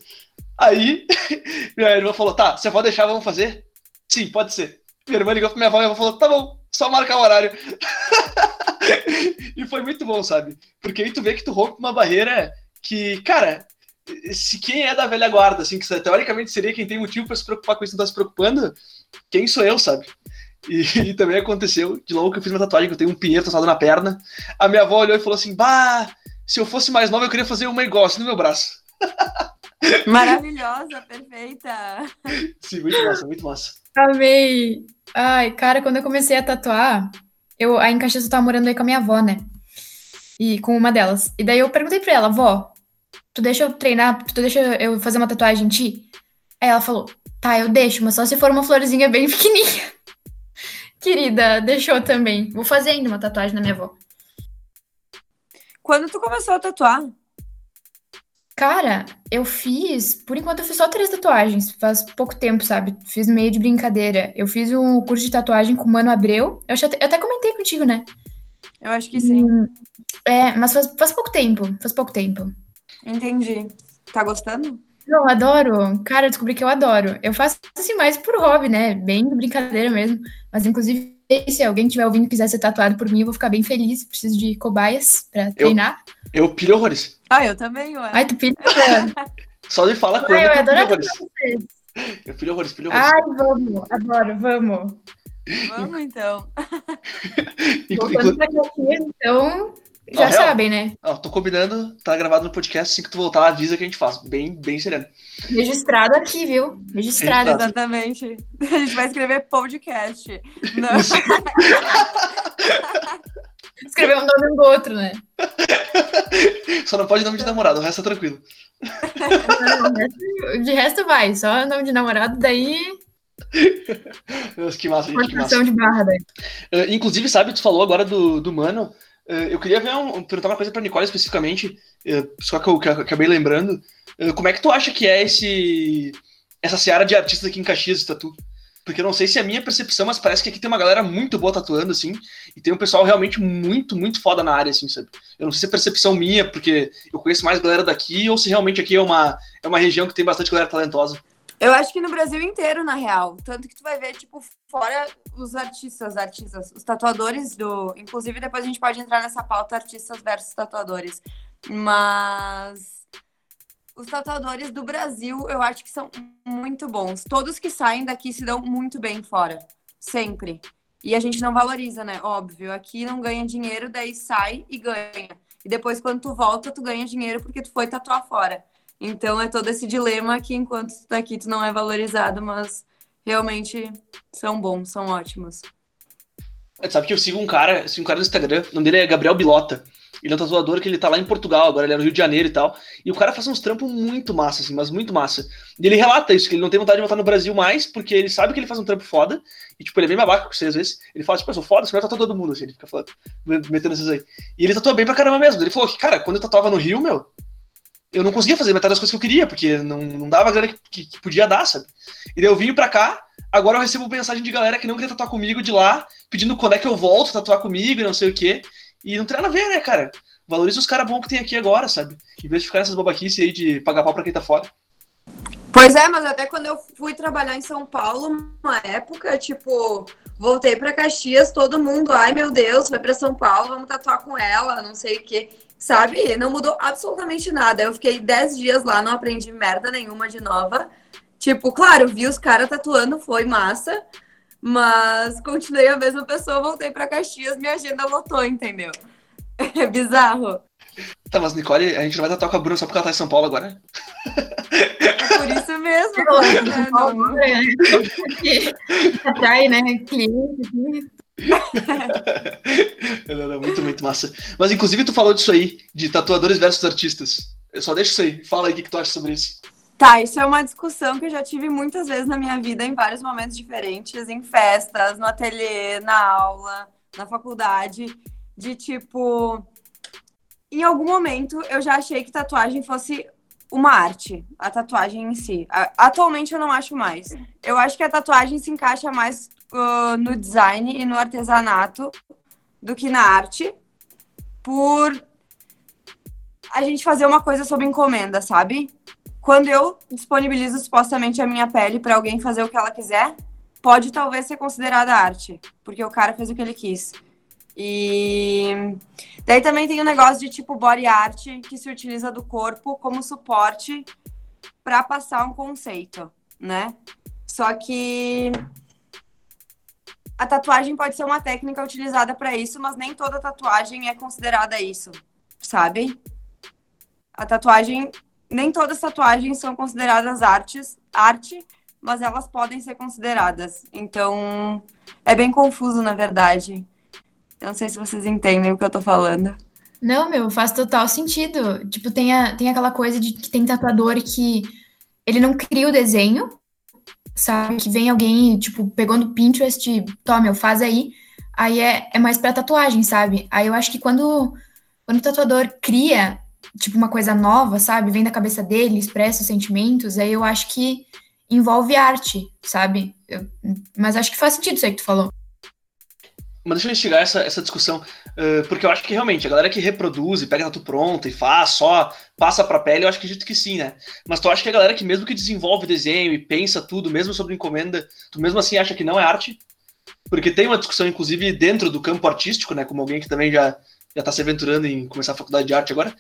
Aí [LAUGHS] minha irmã falou: tá, você pode deixar, vamos fazer? Sim, pode ser. Minha irmã ligou pra minha avó minha avó falou: tá bom, só marcar o horário. [LAUGHS] e foi muito bom, sabe? Porque aí tu vê que tu rompe uma barreira que, cara, se quem é da velha guarda, assim, que teoricamente seria quem tem motivo para se preocupar com isso não tá se preocupando, quem sou eu, sabe? E, [LAUGHS] e, também aconteceu, de logo que eu fiz uma tatuagem, que eu tenho um pinheiro tatuado na perna, a minha avó olhou e falou assim, bah, se eu fosse mais nova eu queria fazer uma igual, assim, no meu braço. [LAUGHS] Maravilhosa, perfeita. [LAUGHS] Sim, muito massa, muito massa. Amei. Ai, cara, quando eu comecei a tatuar, eu, a em Caxias eu tava morando aí com a minha avó, né? E com uma delas. E daí eu perguntei pra ela, vó, tu deixa eu treinar, tu deixa eu fazer uma tatuagem em ti? Aí ela falou, tá, eu deixo, mas só se for uma florzinha bem [LAUGHS] pequenininha. Querida, deixou também. Vou fazer ainda uma tatuagem na minha avó. Quando tu começou a tatuar? Cara, eu fiz. Por enquanto, eu fiz só três tatuagens. Faz pouco tempo, sabe? Fiz meio de brincadeira. Eu fiz um curso de tatuagem com o Mano Abreu. Eu, até, eu até comentei contigo, né? Eu acho que sim. Hum, é, mas faz, faz pouco tempo. Faz pouco tempo. Entendi. Tá gostando? Não, adoro. Cara, eu descobri que eu adoro. Eu faço assim mais por hobby, né? Bem de brincadeira mesmo. Mas, inclusive, se alguém estiver ouvindo e quiser ser tatuado por mim, eu vou ficar bem feliz. Preciso de cobaias pra treinar. Eu, eu pilho horrores. Ah, eu também, ué. Ai, tu pilha? [LAUGHS] Só de falar com ele. Eu adoro horrores. vocês. Eu pilho horrores, pilho horrores. Ai, vamos. Adoro, vamos. Vamos, então. [LAUGHS] Voltando pra então... Já sabem, né? Ó, tô combinando, tá gravado no podcast, assim que tu voltar, avisa que a gente faz. Bem, bem sereno. Registrado aqui, viu? Registrado. Exatamente. [LAUGHS] A gente vai escrever podcast. Não. [LAUGHS] Escrever um nome do outro, né? Só não pode nome de namorado, o resto é tranquilo. [LAUGHS] de resto vai, só nome de namorado, daí. Deus, que massa, gente, que massa. de barra, daí. Uh, inclusive, sabe, tu falou agora do, do Mano. Uh, eu queria ver um, perguntar uma coisa pra Nicole especificamente, uh, só que eu, que eu acabei lembrando. como é que tu acha que é esse essa seara de artistas aqui em Caxias de tatu? porque eu não sei se é a minha percepção, mas parece que aqui tem uma galera muito boa tatuando, assim, e tem um pessoal realmente muito, muito foda na área, assim, sabe? Eu não sei se é percepção minha, porque eu conheço mais galera daqui, ou se realmente aqui é uma, é uma região que tem bastante galera talentosa. Eu acho que no Brasil inteiro, na real. Tanto que tu vai ver, tipo, fora os artistas, artistas, os tatuadores do. Inclusive, depois a gente pode entrar nessa pauta artistas versus tatuadores. Mas os tatuadores do Brasil, eu acho que são muito bons. Todos que saem daqui se dão muito bem fora. Sempre. E a gente não valoriza, né? Óbvio. Aqui não ganha dinheiro, daí sai e ganha. E depois, quando tu volta, tu ganha dinheiro porque tu foi tatuar fora. Então é todo esse dilema que enquanto tu tá aqui, tu não é valorizado, mas realmente são bons, são ótimos. Sabe que eu sigo um cara, sigo um cara no Instagram, o nome dele é Gabriel Bilota. Ele é um tatuador que ele tá lá em Portugal, agora ele é no Rio de Janeiro e tal. E o cara faz uns trampos muito massa, assim, mas muito massa. E ele relata isso, que ele não tem vontade de voltar no Brasil mais, porque ele sabe que ele faz um trampo foda. E, tipo, ele é bem babaca com você às vezes. Ele fala, tipo, eu sou foda, você vai tatuar todo mundo, assim. Ele fica falando, metendo esses aí. E ele tatua bem pra caramba mesmo. Ele falou que, cara, quando eu tatuava no Rio, meu, eu não conseguia fazer metade das coisas que eu queria, porque não, não dava a grana que, que, podia dar, sabe? E daí eu vim pra cá, agora eu recebo mensagem de galera que não queria tatuar comigo de lá, pedindo quando é que eu volto tatuar comigo e não sei o quê. E não tem nada a ver, né, cara? Valoriza os caras bons que tem aqui agora, sabe? Em vez de ficar nessas babaquices aí de pagar pau pra quem tá fora. Pois é, mas até quando eu fui trabalhar em São Paulo, uma época, tipo, voltei para Caxias, todo mundo, ai meu Deus, vai para São Paulo, vamos tatuar com ela, não sei o quê sabe? Não mudou absolutamente nada. Eu fiquei 10 dias lá, não aprendi merda nenhuma de nova. Tipo, claro, vi os caras tatuando, foi massa. Mas continuei a mesma pessoa, voltei para Caxias, minha agenda lotou, entendeu? [LAUGHS] É bizarro. Tá, mas Nicole, a gente não vai tatuar com a Bruna só porque ela tá em São Paulo agora? É por isso mesmo. Atrai, né? [LAUGHS] Cliente. [LAUGHS] não, muito, muito massa. Mas inclusive tu falou disso aí, de tatuadores versus artistas. Eu só deixo isso aí. Fala aí o que, que tu acha sobre isso. Tá, isso é uma discussão que eu já tive muitas vezes na minha vida, em vários momentos diferentes, em festas, no ateliê, na aula, na faculdade, de tipo. Em algum momento eu já achei que tatuagem fosse uma arte, a tatuagem em si. Atualmente eu não acho mais. Eu acho que a tatuagem se encaixa mais no design e no artesanato do que na arte, por a gente fazer uma coisa sob encomenda, sabe? Quando eu disponibilizo supostamente a minha pele para alguém fazer o que ela quiser, pode talvez ser considerada arte, porque o cara fez o que ele quis. E daí também tem o um negócio de tipo body art que se utiliza do corpo como suporte para passar um conceito, né? Só que a tatuagem pode ser uma técnica utilizada para isso, mas nem toda tatuagem é considerada isso, sabe? A tatuagem, nem todas as tatuagens são consideradas artes, arte, mas elas podem ser consideradas. Então, é bem confuso, na verdade. Eu não sei se vocês entendem o que eu tô falando. Não, meu, faz total sentido. Tipo, tem, a, tem aquela coisa de que tem tatuador que ele não cria o desenho, sabe? Que vem alguém, tipo, pegando Pinterest, toma, eu faz aí. Aí é, é mais pra tatuagem, sabe? Aí eu acho que quando, quando o tatuador cria, tipo, uma coisa nova, sabe? Vem da cabeça dele, expressa os sentimentos, aí eu acho que envolve arte, sabe? Eu, mas acho que faz sentido isso aí que tu falou. Mas deixa eu instigar essa, essa discussão, uh, porque eu acho que realmente a galera que reproduz e pega tatu pronta e faz só, passa pra pele, eu acho que acredito que sim, né? Mas tu acha que a galera que mesmo que desenvolve desenho e pensa tudo, mesmo sobre encomenda, tu mesmo assim acha que não é arte? Porque tem uma discussão, inclusive, dentro do campo artístico, né? Como alguém que também já, já tá se aventurando em começar a faculdade de arte agora,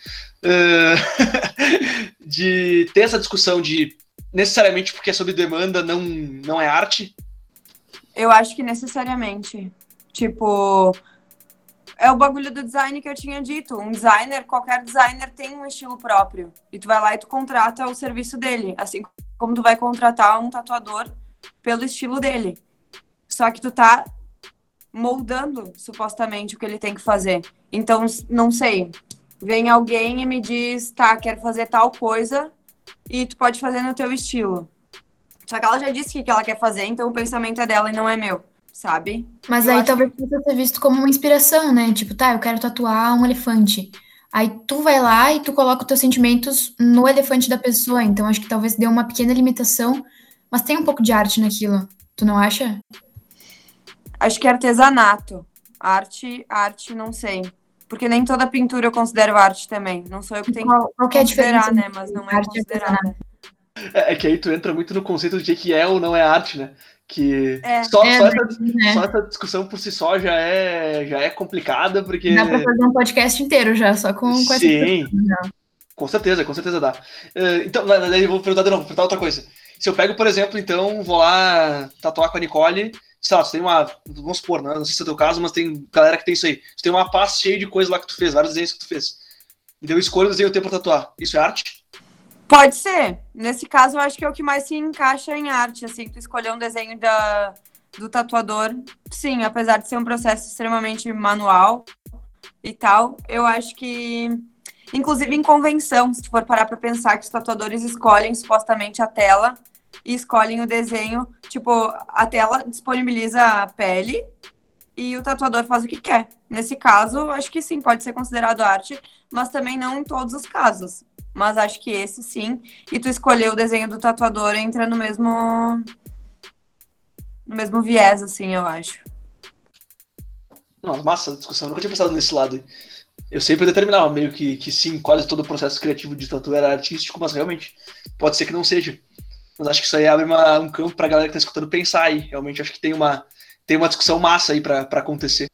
uh, [LAUGHS] de ter essa discussão de necessariamente porque é sob demanda não, não é arte? Eu acho que necessariamente. Tipo, é o bagulho do design que eu tinha dito. Um designer, qualquer designer tem um estilo próprio. E tu vai lá e tu contrata o serviço dele. Assim como tu vai contratar um tatuador pelo estilo dele. Só que tu tá moldando, supostamente, o que ele tem que fazer. Então, não sei. Vem alguém e me diz, tá, quero fazer tal coisa, e tu pode fazer no teu estilo. Só que ela já disse o que ela quer fazer, então o pensamento é dela e não é meu sabe? Mas eu aí talvez que... possa ser visto como uma inspiração, né? Tipo, tá, eu quero tatuar um elefante. Aí tu vai lá e tu coloca os teus sentimentos no elefante da pessoa. Então acho que talvez dê uma pequena limitação, mas tem um pouco de arte naquilo. Tu não acha? Acho que é artesanato. Arte, arte, não sei. Porque nem toda pintura eu considero arte também. Não sou eu que tenho qual, qual que é a diferença né? Mas não é considerada. É, é que aí tu entra muito no conceito de que é ou não é arte, né? Que É. só, É, só, essa, né? só essa discussão por si só já é, já é complicada, porque. Dá pra fazer um podcast inteiro já, só com, com essa Sim. Com certeza, com certeza dá. Eh, então, na- daí eu vou perguntar de novo, vou perguntar outra coisa. Se eu pego, por exemplo, então, vou lá tatuar com a Nicole, sei lá, você tem uma. Vamos supor, né? Não sei se é o teu caso, mas tem galera que tem isso aí. Você tem uma pasta cheia de coisa lá que tu fez, vários desenhos que tu fez. Então eu escolho o desenho que eu tenho pra tatuar. Isso é arte? Pode ser. Nesse caso, eu acho que é o que mais se encaixa em arte, assim, tu escolher um desenho da, do tatuador. Sim, apesar de ser um processo extremamente manual e tal, eu acho que, inclusive em convenção, se tu for parar pra pensar que os tatuadores escolhem supostamente a tela e escolhem o desenho, tipo, a tela disponibiliza a pele e o tatuador faz o que quer. Nesse caso, acho que sim, pode ser considerado arte, mas também não em todos os casos. Mas acho que esse sim. E tu escolher o desenho do tatuador entra no mesmo. No mesmo viés, assim, eu acho. Não, massa a discussão, eu nunca tinha pensado nesse lado. Eu sempre determinava meio que, que sim, quase todo o processo criativo de tatu era artístico, mas realmente pode ser que não seja. Mas acho que isso aí abre uma- um campo pra galera que tá escutando pensar aí. Realmente acho que tem uma, tem uma discussão massa aí pra acontecer.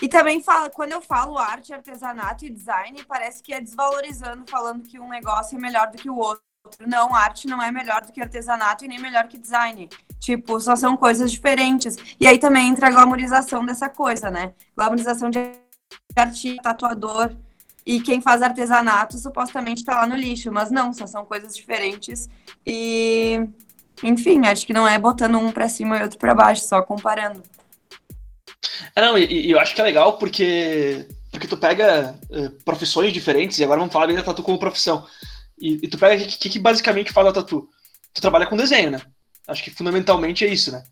E também fala, quando eu falo arte, artesanato e design, parece que é desvalorizando, falando que um negócio é melhor do que o outro. Não, arte não é melhor do que artesanato e nem melhor que design. Tipo, só são coisas diferentes. E aí também entra a glamorização dessa coisa, né? Glamorização de artista, tatuador. E quem faz artesanato supostamente tá lá no lixo. Mas não, só são coisas diferentes. E, enfim, acho que não é botando um pra cima e outro pra baixo, só comparando. É, não, e, e eu acho que é legal porque, porque tu pega eh, profissões diferentes, e agora vamos falar bem da tatu como profissão. E, e tu pega o que, que, basicamente faz a tatu? Tu trabalha com desenho, né? Acho que fundamentalmente é isso, né?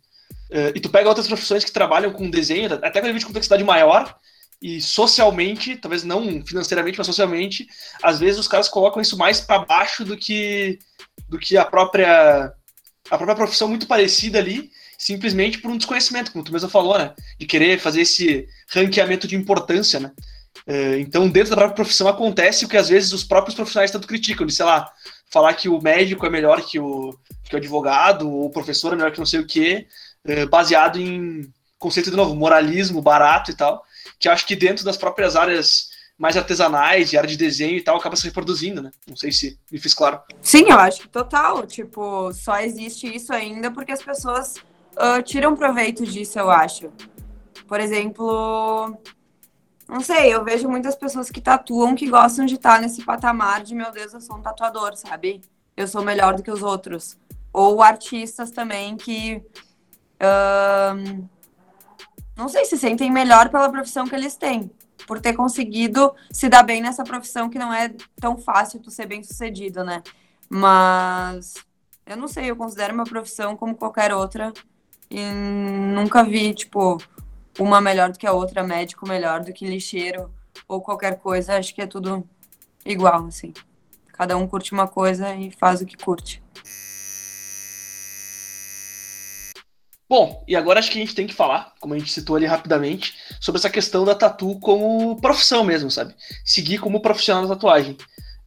Eh, e tu pega outras profissões que trabalham com desenho, até com nível de complexidade maior, e socialmente, talvez não financeiramente, mas socialmente, às vezes os caras colocam isso mais para baixo do que do que a própria a própria profissão muito parecida ali, simplesmente por um desconhecimento, como tu mesmo falou, né? De querer fazer esse ranqueamento de importância, né? Eh, Então, dentro da própria profissão acontece o que às vezes os próprios profissionais tanto criticam, de, sei lá, falar que o médico é melhor que o, que o advogado, ou o professor é melhor que não sei o quê, eh, baseado em conceito, de novo, moralismo barato e tal, que acho que dentro das próprias áreas mais artesanais, de área de desenho e tal, acaba se reproduzindo, né? Não sei se me fiz claro. Sim, eu acho que total. Tipo, só existe isso ainda porque as pessoas ah, tiram proveito disso, eu acho. Por exemplo, não sei, eu vejo muitas pessoas que tatuam que gostam de estar nesse patamar de, meu Deus, eu sou um tatuador, sabe? Eu sou melhor do que os outros. Ou artistas também que. ahn, não sei, se sentem melhor pela profissão que eles têm. Por ter conseguido se dar bem nessa profissão que não é tão fácil tu ser bem sucedido, né? Mas eu não sei, eu considero uma profissão como qualquer outra. E nunca vi, tipo, uma melhor do que a outra, médico melhor do que lixeiro ou qualquer coisa. Acho que é tudo igual, assim. Cada um curte uma coisa e faz o que curte. Bom, e agora acho que a gente tem que falar, como a gente citou ali rapidamente, sobre essa questão da tatu como profissão mesmo, sabe? Seguir como profissional da tatuagem.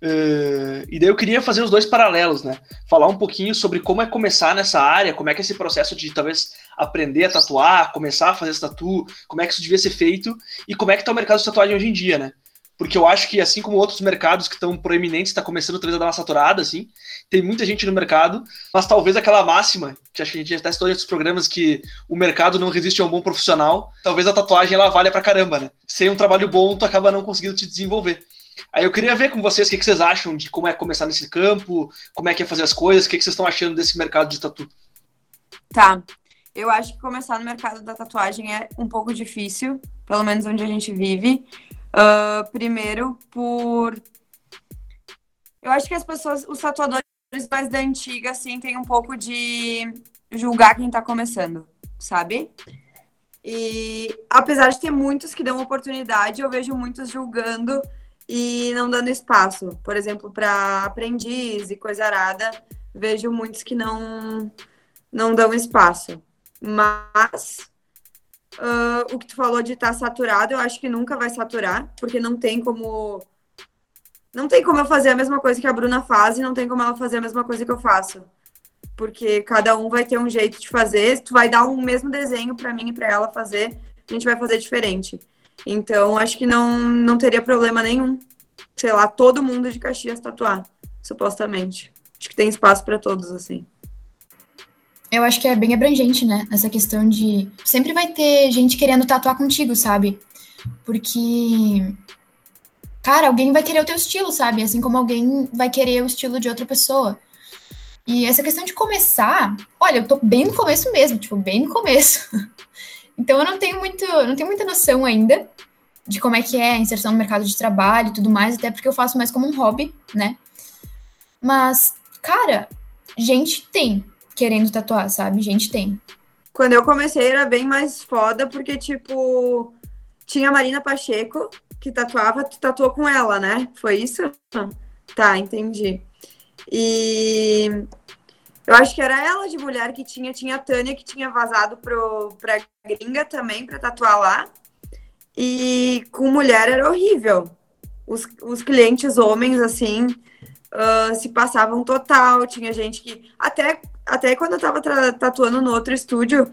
Eh, e daí eu queria fazer os dois paralelos, né? Falar um pouquinho sobre como é começar nessa área, como é que é esse processo de talvez aprender a tatuar, começar a fazer essa tatu, como é que isso devia ser feito e como é que tá o mercado de tatuagem hoje em dia, né? Porque eu acho que, assim como outros mercados que estão proeminentes, está começando talvez a dar uma saturada, assim, tem muita gente no mercado, mas talvez aquela máxima, que acho que a gente já até citou em outros programas, que o mercado não resiste a um bom profissional, talvez a tatuagem ela valha pra caramba, né? Sem um trabalho bom, tu acaba não conseguindo te desenvolver. Aí eu queria ver com vocês o que, que vocês acham de como é começar nesse campo, como é que é fazer as coisas, o que, que vocês estão achando desse mercado de tatu. Tá. Eu acho que começar no mercado da tatuagem é um pouco difícil, pelo menos onde a gente vive. Ah, primeiro, por. Eu acho que as pessoas, os tatuadores mais da antiga, assim, tem um pouco de julgar quem tá começando, sabe? E apesar de ter muitos que dão oportunidade, eu vejo muitos julgando e não dando espaço. Por exemplo, para aprendiz e coisa arada, vejo muitos que não não dão espaço. Mas ah, o que tu falou de estar saturado, eu acho que nunca vai saturar, porque não tem como. Não tem como eu fazer a mesma coisa que a Bruna faz e não tem como ela fazer a mesma coisa que eu faço. porque cada um vai ter um jeito de fazer. Tu vai dar um mesmo desenho para mim e para ela fazer, a gente vai fazer diferente. Então, acho que não, não teria problema nenhum, sei lá, todo mundo de Caxias tatuar, supostamente. Acho que tem espaço para todos, assim. Eu acho que é bem abrangente, né? Essa questão de. Sempre vai ter gente querendo tatuar contigo, sabe? Porque. Cara, alguém vai querer o teu estilo, sabe? Assim como alguém vai querer o estilo de outra pessoa. E essa questão de começar, olha, eu tô bem no começo mesmo, tipo, bem no começo. [LAUGHS] então eu não tenho muito, não tenho muita noção ainda de como é que é a inserção no mercado de trabalho e tudo mais, até porque eu faço mais como um hobby, né? Mas, cara, gente tem querendo tatuar, sabe? Gente tem. Quando eu comecei era bem mais foda, porque, tipo, tinha a Marina Pacheco, que tatuava, tu tatuou com ela, né? Foi isso? Tá, entendi. E eu acho que era ela de mulher que tinha, tinha a Tânia que tinha vazado pro, pra gringa também, pra tatuar lá. E com mulher era horrível. Os, os clientes homens, assim, uh, se passavam total. Tinha gente que. Até, até quando eu tava tatuando no outro estúdio,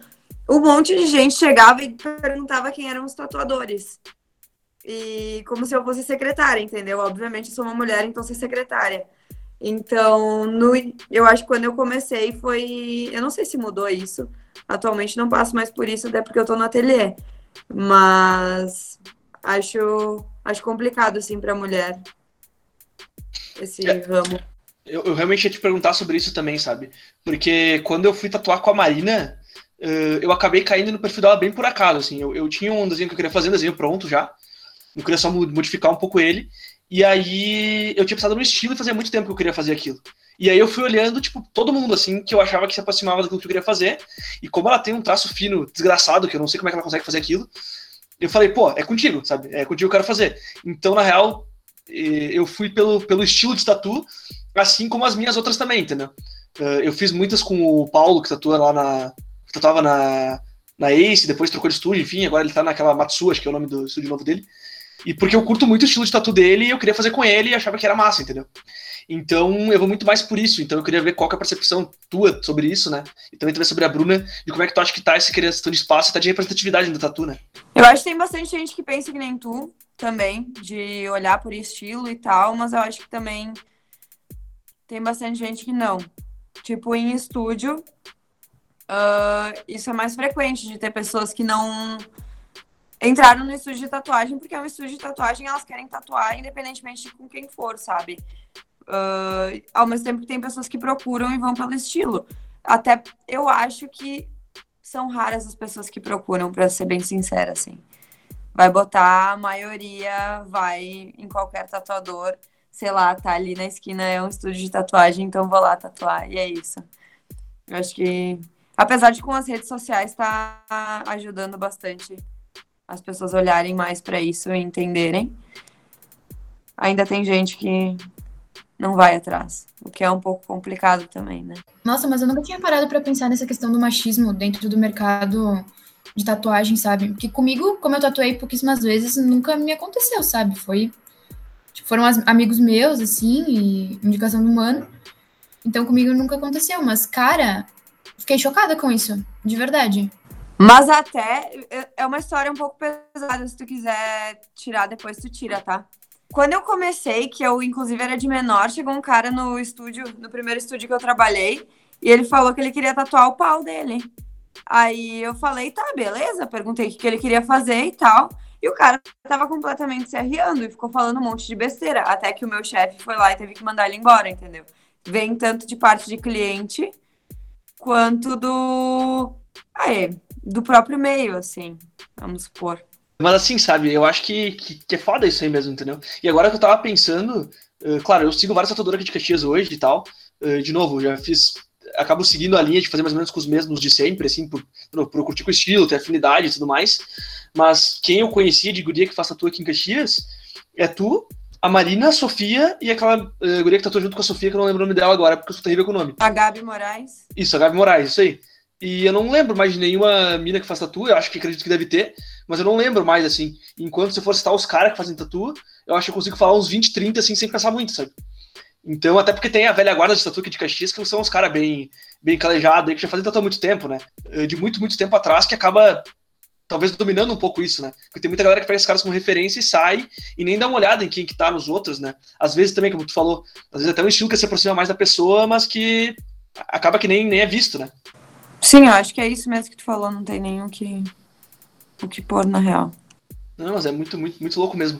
um monte de gente chegava e perguntava quem eram os tatuadores. E como se eu fosse secretária, entendeu? Obviamente eu sou uma mulher, então sou secretária. Então, no, eu acho que quando eu comecei foi. Eu não sei se mudou isso. Atualmente não passo mais por isso, até porque eu tô no ateliê. Mas acho, acho complicado, assim, pra mulher esse é, ramo. Eu, eu, realmente ia te perguntar sobre isso também, sabe? Porque quando eu fui tatuar com a Marina, uh, eu acabei caindo no perfil dela bem por acaso, assim. Eu, eu tinha um desenho que eu queria fazer, um desenho pronto já. Eu queria só modificar um pouco ele. E aí eu tinha pensado no estilo e fazia muito tempo que eu queria fazer aquilo. E aí eu fui olhando, tipo, todo mundo, assim, que eu achava que se aproximava daquilo que eu queria fazer. E como ela tem um traço fino, desgraçado, que eu não sei como é que ela consegue fazer aquilo, eu falei, pô, é contigo, sabe? É contigo que eu quero fazer. Então, na real, eu fui pelo, pelo estilo de tatu, assim como as minhas outras também, entendeu? Eu fiz muitas com o Paulo, que tatua lá na. que tatuava na, na Ace, depois trocou de estúdio, enfim, agora ele tá naquela Matsu, acho que é o nome do estúdio novo dele. E porque eu curto muito o estilo de tatu dele, eu queria fazer com ele e achava que era massa, entendeu? Então eu vou muito mais por isso. Então eu queria ver qual que é a percepção tua sobre isso, né? E também também sobre a Bruna, e como é que tu acha que tá essa questão de espaço e tá de representatividade no tatu, né? Eu acho que tem bastante gente que pensa que nem tu também, de olhar por estilo e tal, mas eu acho que também tem bastante gente que não. Tipo, em estúdio, uh, isso é mais frequente, de ter pessoas que não entraram no estúdio de tatuagem, porque é um estúdio de tatuagem, elas querem tatuar independentemente de com quem for, sabe? Uh, ao mesmo tempo que tem pessoas que procuram e vão pelo estilo. Até eu acho que são raras as pessoas que procuram, para ser bem sincera, assim. Vai botar, a maioria vai em qualquer tatuador, sei lá, tá ali na esquina, é um estúdio de tatuagem, então vou lá tatuar, e é isso. Eu acho que, apesar de com as redes sociais tá ajudando bastante as pessoas olharem mais para isso e entenderem, ainda tem gente que não vai atrás, o que é um pouco complicado também, né? Nossa, mas eu nunca tinha parado para pensar nessa questão do machismo dentro do mercado de tatuagem, sabe? Porque comigo, como eu tatuei pouquíssimas vezes, nunca me aconteceu, sabe? Foi tipo, foram as, amigos meus assim, e indicação do mano. Então comigo nunca aconteceu, mas cara, fiquei chocada com isso, de verdade. Mas até é uma história um pouco pesada, se tu quiser tirar depois tu tira, tá? Quando eu comecei, que eu inclusive era de menor, chegou um cara no estúdio, no primeiro estúdio que eu trabalhei, e ele falou que ele queria tatuar o pau dele. Aí eu falei, tá, beleza, perguntei o que, ele queria fazer e tal. E o cara tava completamente se arriando e ficou falando um monte de besteira. Até que o meu chefe foi lá e teve que mandar ele embora, entendeu? Vem tanto de parte de cliente quanto do. É, do próprio meio, assim, vamos supor. Mas assim, sabe, eu acho que, que, que, é foda isso aí mesmo, entendeu? E agora que eu tava pensando, uh, claro, eu sigo várias tatuadoras aqui de Caxias hoje e tal. Uh, de novo, já fiz. Acabo seguindo a linha de fazer mais ou menos com os mesmos de sempre, assim, por, por, por curtir com o estilo, ter afinidade e tudo mais. Mas quem eu conhecia de guria que faz tatu aqui em Caxias é tu, a Marina, a Sofia e aquela uh, guria que tatuou junto com a Sofia, que eu não lembro o nome dela agora, porque eu sou terrível com o nome. A Gabi Moraes. Isso, a Gabi Moraes, isso aí. E eu não lembro mais de nenhuma mina que faz tatu, eu acho que acredito que deve ter, mas eu não lembro mais, assim. Enquanto se for citar os caras que fazem tatu, eu acho que eu consigo falar uns 20, 30, assim, sem pensar muito, sabe? Então, até porque tem a velha guarda de tatu aqui de Caxias, que são uns caras bem, bem calejados, que já fazem tatu há muito tempo, né? De muito, muito tempo atrás, que acaba talvez dominando um pouco isso, né? Porque tem muita galera que pega esses caras como referência e sai e nem dá uma olhada em quem que tá nos outros, né? Às vezes também, como tu falou, às vezes até um estilo que se aproxima mais da pessoa, mas que acaba que nem, nem é visto, né? Sim, eu acho que é isso mesmo que tu falou, não tem o que, o que pôr na real. Não, mas é muito, muito, muito louco mesmo.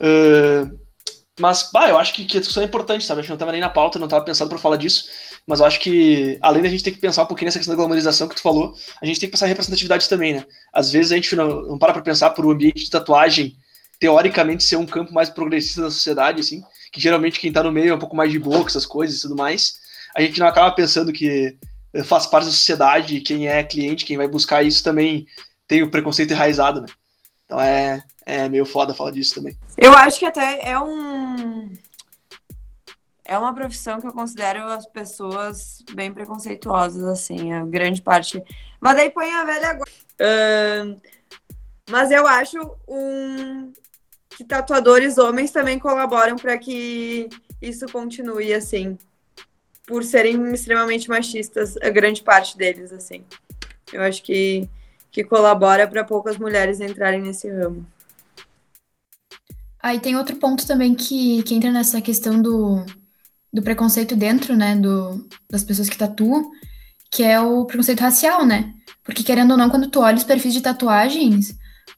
Uh, mas, bah, eu acho que, que a discussão é importante, sabe? A gente não estava nem na pauta, não estava pensando para falar disso, mas eu acho que, além da gente ter que pensar um pouquinho nessa questão da glamorização que tu falou, a gente tem que pensar em representatividade também, né? Às vezes a gente não, não para para pensar por o um ambiente de tatuagem, teoricamente, ser um campo mais progressista da sociedade, assim, que geralmente quem está no meio é um pouco mais de boa com essas coisas e tudo mais, a gente não acaba pensando que faz parte da sociedade, quem é cliente, quem vai buscar isso também tem o preconceito enraizado, né? Então é, é meio foda falar disso também. Eu acho que até é um. É uma profissão que eu considero as pessoas bem preconceituosas, assim, a grande parte. Mas daí põe a velha agora. Uh, mas eu acho um, que tatuadores homens também colaboram para que isso continue, assim. Por serem extremamente machistas, a grande parte deles, assim. Eu acho que, que colabora para poucas mulheres entrarem nesse ramo. Aí tem outro ponto também que, que entra nessa questão do, do preconceito dentro, né, do, das pessoas que tatuam, que é o preconceito racial, né? Porque, querendo ou não, quando tu olha os perfis de tatuagens,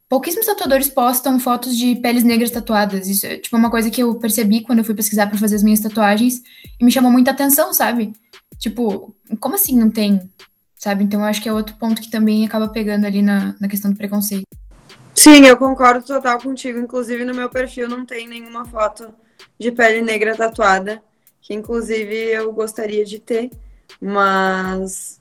pouquíssimos tatuadores postam fotos de peles negras tatuadas. Isso é, tipo, uma coisa que eu percebi quando eu fui pesquisar para fazer as minhas tatuagens e me chamou muita atenção, sabe? Tipo, como assim não tem? Sabe? Então, eu acho que é outro ponto que também acaba pegando ali na, na questão do preconceito. Sim, eu concordo total contigo. Inclusive, no meu perfil não tem nenhuma foto de pele negra tatuada, que inclusive eu gostaria de ter, mas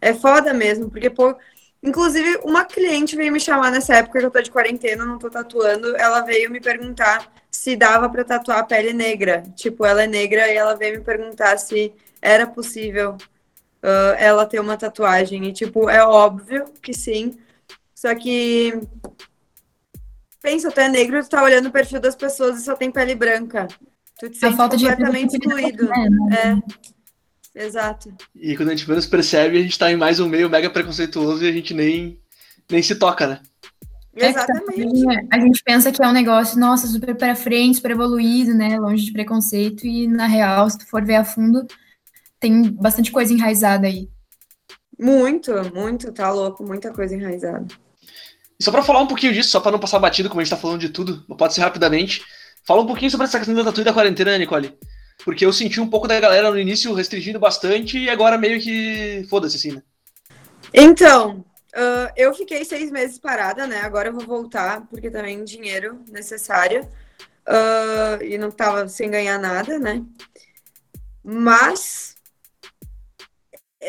é foda mesmo, porque, pô, inclusive uma cliente veio me chamar nessa época que eu tô de quarentena, não tô tatuando, ela veio me perguntar se dava para tatuar a pele negra. Tipo, ela é negra e ela veio me perguntar se era possível uh, ela ter uma tatuagem. E, tipo, é óbvio que sim. Só que pensa, tu é negro, tu tá olhando o perfil das pessoas e só tem pele branca. Tu te sente falta de completamente excluído. Né? É. Exato. E quando a gente menos percebe, a gente tá em mais um meio mega preconceituoso e a gente nem, nem se toca, né? É tá Exatamente. a gente pensa que é um negócio, nossa, super para frente, super evoluído, né? Longe de preconceito, e na real, se tu for ver a fundo, tem bastante coisa enraizada aí. Muito, muito, tá louco, muita coisa enraizada. E só para falar um pouquinho disso, só para não passar batido, como a gente tá falando de tudo, pode ser rapidamente. Fala um pouquinho sobre essa questão da tatu e da quarentena, né, Nicole? Porque eu senti um pouco da galera no início restringindo bastante e agora meio que foda-se, assim, né? Então, uh, eu fiquei seis meses parada, né? Agora eu vou voltar, porque também dinheiro necessário. Uh, e não tava sem ganhar nada, né? Mas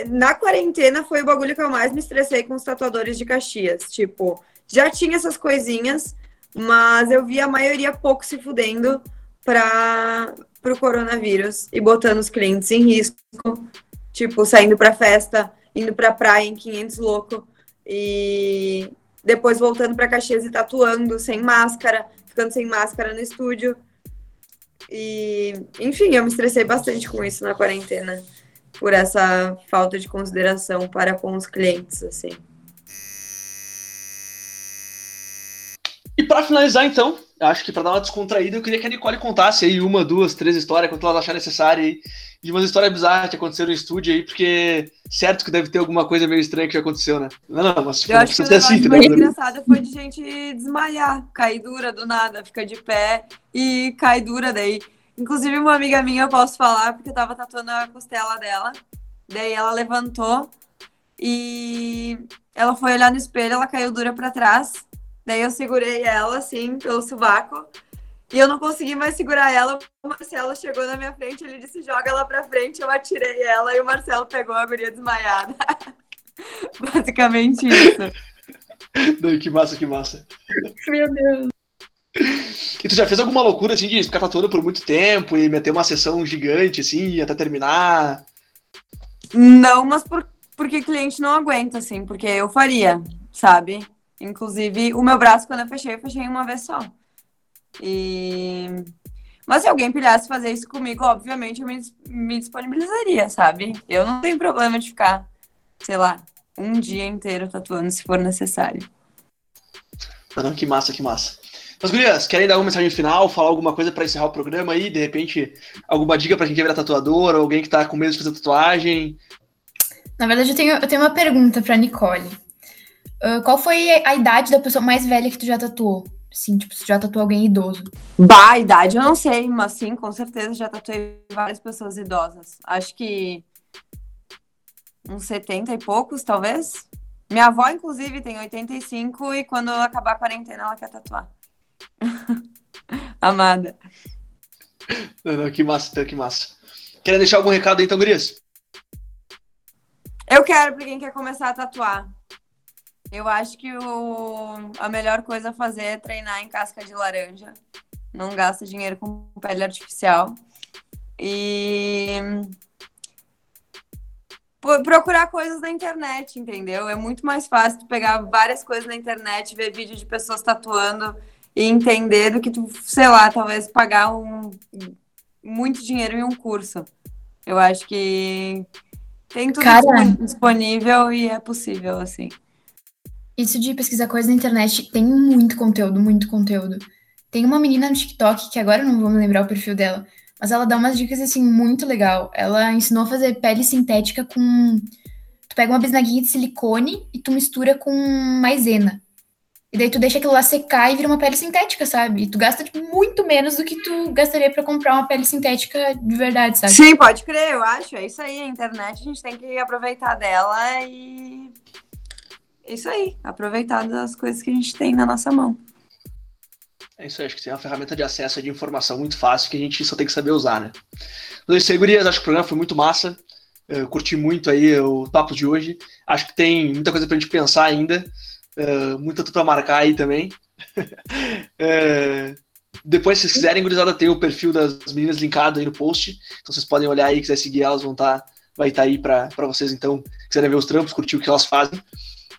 na quarentena foi o bagulho que eu mais me estressei com os tatuadores de Caxias. Tipo, já tinha essas coisinhas, mas eu vi a maioria pouco se fudendo para o coronavírus e botando os clientes em risco, tipo, saindo para festa, indo para praia em 500 louco e depois voltando para Caxias e tatuando sem máscara, ficando sem máscara no estúdio. E, enfim, eu me estressei bastante com isso na quarentena, por essa falta de consideração para com os clientes, assim. E para finalizar, então, acho que para dar uma descontraída, eu queria que a Nicole contasse aí uma, duas, três histórias, quanto ela achar necessário aí, de umas histórias bizarras que aconteceram no estúdio aí, porque certo que deve ter alguma coisa meio estranha que já aconteceu, né? Não, não, mas tipo, eu acho que o assim, mais entendeu? engraçado foi de gente desmaiar, cair dura do nada, fica de pé e cai dura daí. Inclusive, uma amiga minha, eu posso falar, porque eu tava tatuando a costela dela, daí ela levantou e ela foi olhar no espelho, ela caiu dura para trás, Daí eu segurei ela, assim, pelo sovaco. E eu não consegui mais segurar ela. O Marcelo chegou na minha frente, ele disse: joga ela pra frente. Eu atirei ela e o Marcelo pegou a guria desmaiada. [LAUGHS] Basicamente isso. Não, que massa, que massa. Meu Deus. E tu já fez alguma loucura assim de ficar tatuando por muito tempo e meter uma sessão gigante assim até terminar? Não, mas por, porque cliente não aguenta, assim, porque eu faria, sabe? Inclusive, o meu braço, quando eu fechei, eu fechei uma vez só. E... Mas se alguém pilhasse fazer isso comigo, obviamente eu me, me disponibilizaria, sabe? Eu não tenho problema de ficar, sei lá, um dia inteiro tatuando se for necessário. Não, que massa, que massa. Mas, gurias, querem dar uma mensagem final, falar alguma coisa para encerrar o programa aí? De repente, alguma dica para quem quer virar tatuador, ou alguém que tá com medo de fazer tatuagem? Na verdade, eu tenho, eu tenho uma pergunta pra Nicole. Uh, qual foi a idade da pessoa mais velha que tu já tatuou? Sim, tipo, se já tatuou alguém idoso. Bah, a idade eu não sei, mas sim, com certeza já tatuei várias pessoas idosas. Acho que uns 70 e poucos, talvez. Minha avó, inclusive, tem 85 e quando acabar a quarentena ela quer tatuar. [LAUGHS] Amada. Não, não, que massa, então, que massa. Querem deixar algum recado aí, então, Gurias? Eu quero pra quem quer começar a tatuar. Eu acho que o... a melhor coisa a fazer é treinar em casca de laranja. Não gasta dinheiro com pele artificial. E procurar coisas na internet, entendeu? É muito mais fácil tu pegar várias coisas na internet, ver vídeo de pessoas tatuando e entender do que tu, sei lá, talvez pagar um muito dinheiro em um curso. Eu acho que tem tudo Cara. disponível e é possível, assim. Isso de pesquisar coisas na internet tem muito conteúdo, muito conteúdo. Tem uma menina no TikTok, que agora não vou me lembrar o perfil dela, mas ela dá umas dicas assim muito legal. Ela ensinou a fazer pele sintética com. Tu pega uma bisnaguinha de silicone e tu mistura com maisena. E daí tu deixa aquilo lá secar e vira uma pele sintética, sabe? E tu gasta tipo, muito menos do que tu gastaria pra comprar uma pele sintética de verdade, sabe? Sim, pode crer, eu acho. É isso aí, a internet a gente tem que aproveitar dela e. É isso aí, aproveitar das coisas que a gente tem na nossa mão. É isso aí, acho que tem uma ferramenta de acesso de informação muito fácil que a gente só tem que saber usar, né? Então é isso aí, acho que o programa foi muito massa. Eu curti muito aí o papo de hoje. Acho que tem muita coisa pra gente pensar ainda. Uh, muita tudo pra marcar aí também. uh, [LAUGHS] depois, se vocês quiserem, gurizada, tem o perfil das meninas linkado aí no post. Então vocês podem olhar aí, quiser seguir elas, vão tá, vai estar tá aí para vocês, então, quiserem ver os trampos, curtir o que elas fazem.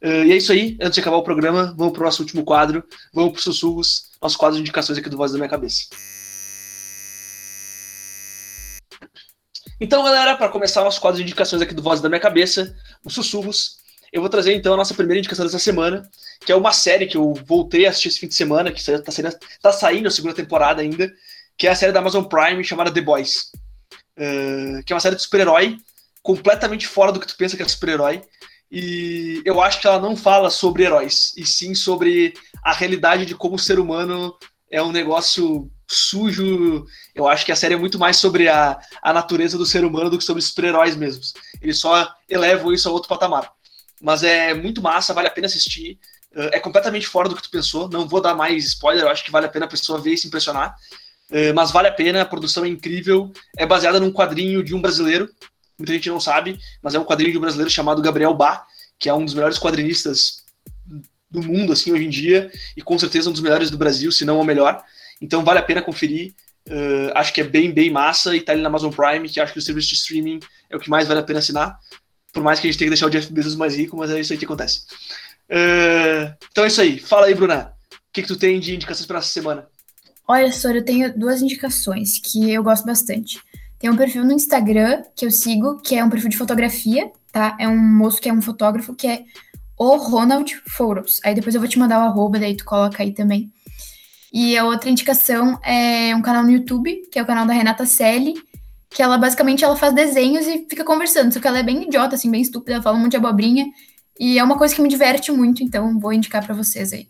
Uh, e é isso aí, antes de acabar o programa, vamos pro nosso último quadro, vamos pro sussurros, nosso quadro de indicações aqui do Voz da Minha Cabeça. Então, galera, para começar nosso quadro de indicações aqui do Voz da Minha Cabeça, os sussurros, eu vou trazer então a nossa primeira indicação dessa semana, que é uma série que eu voltei a assistir esse fim de semana, que está saindo, tá saindo a segunda temporada ainda, que é a série da Amazon Prime chamada The Boys. Uh, que é uma série de super-herói, completamente fora do que tu pensa que é super-herói. E eu acho que ela não fala sobre heróis, e sim sobre a realidade de como o ser humano é um negócio sujo. Eu acho que a série é muito mais sobre a, a natureza do ser humano do que sobre super-heróis mesmos. Eles só elevam isso a outro patamar. Mas é muito massa, vale a pena assistir. É completamente fora do que tu pensou. Não vou dar mais spoiler, eu acho que vale a pena a pessoa ver e se impressionar. Uh, mas vale a pena, a produção é incrível. É baseada num quadrinho de um brasileiro. Muita gente não sabe, mas é um quadrinho de um brasileiro chamado Gabriel Bá, que é um dos melhores quadrinistas do mundo, assim, hoje em dia, e com certeza um dos melhores do Brasil, se não o melhor. Então vale a pena conferir. Uh, acho que é bem, bem massa e tá ali na Amazon Prime, que acho que o serviço de streaming é o que mais vale a pena assinar. Por mais que a gente tenha que deixar o Jeff Bezos mais rico, mas é isso aí que acontece. Uh, então é isso aí. Fala aí, Bruna. O que, que tu tem de indicações para essa semana? Olha, Sora, eu tenho duas indicações que eu gosto bastante. Tem um perfil no Instagram que eu sigo, que é um perfil de fotografia, tá? É um moço que é um fotógrafo, que é o Ronald Photos. Aí depois eu vou te mandar o arroba, daí tu coloca aí também. E a outra indicação é um canal no YouTube, que é o canal da Renata Selle, que ela basicamente ela faz desenhos e fica conversando, só que ela é bem idiota, assim, bem estúpida, ela fala um monte de abobrinha, e é uma coisa que me diverte muito, então vou indicar para vocês aí.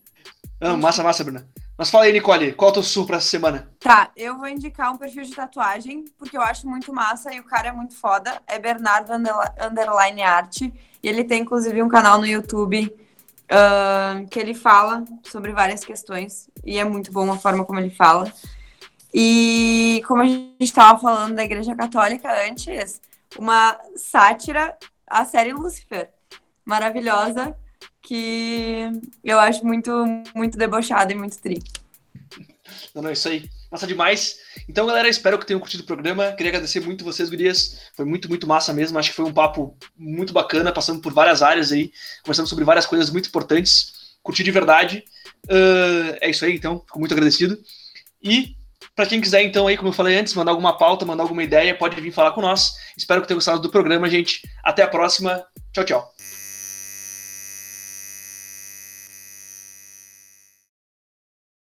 Ah, massa, massa, Bruna. Mas fala aí, Nicole, qual é o teu sul pra essa semana? Tá, eu vou indicar um perfil de tatuagem, porque eu acho muito massa e o cara é muito foda. É Bernardo Underline Arte. E ele tem, inclusive, um canal no YouTube uh, que ele fala sobre várias questões. E é muito bom a forma como ele fala. E como a gente estava falando da Igreja Católica antes, uma sátira à série Lúcifer. Maravilhosa, que eu acho muito, muito debochada e muito tri. Não, não, isso aí. Massa demais. Então, galera, espero que tenham curtido o programa. Queria agradecer muito vocês, gurias. Foi muito, muito massa mesmo. Acho que foi um papo muito bacana, passando por várias áreas aí, conversando sobre várias coisas muito importantes. Curti de verdade. Uh, é isso aí, então. Fico muito agradecido. E Para quem quiser, então, aí, como eu falei antes, mandar alguma pauta, mandar alguma ideia, pode vir falar com nós. Espero que tenham gostado do programa, gente. Até a próxima. Tchau, tchau.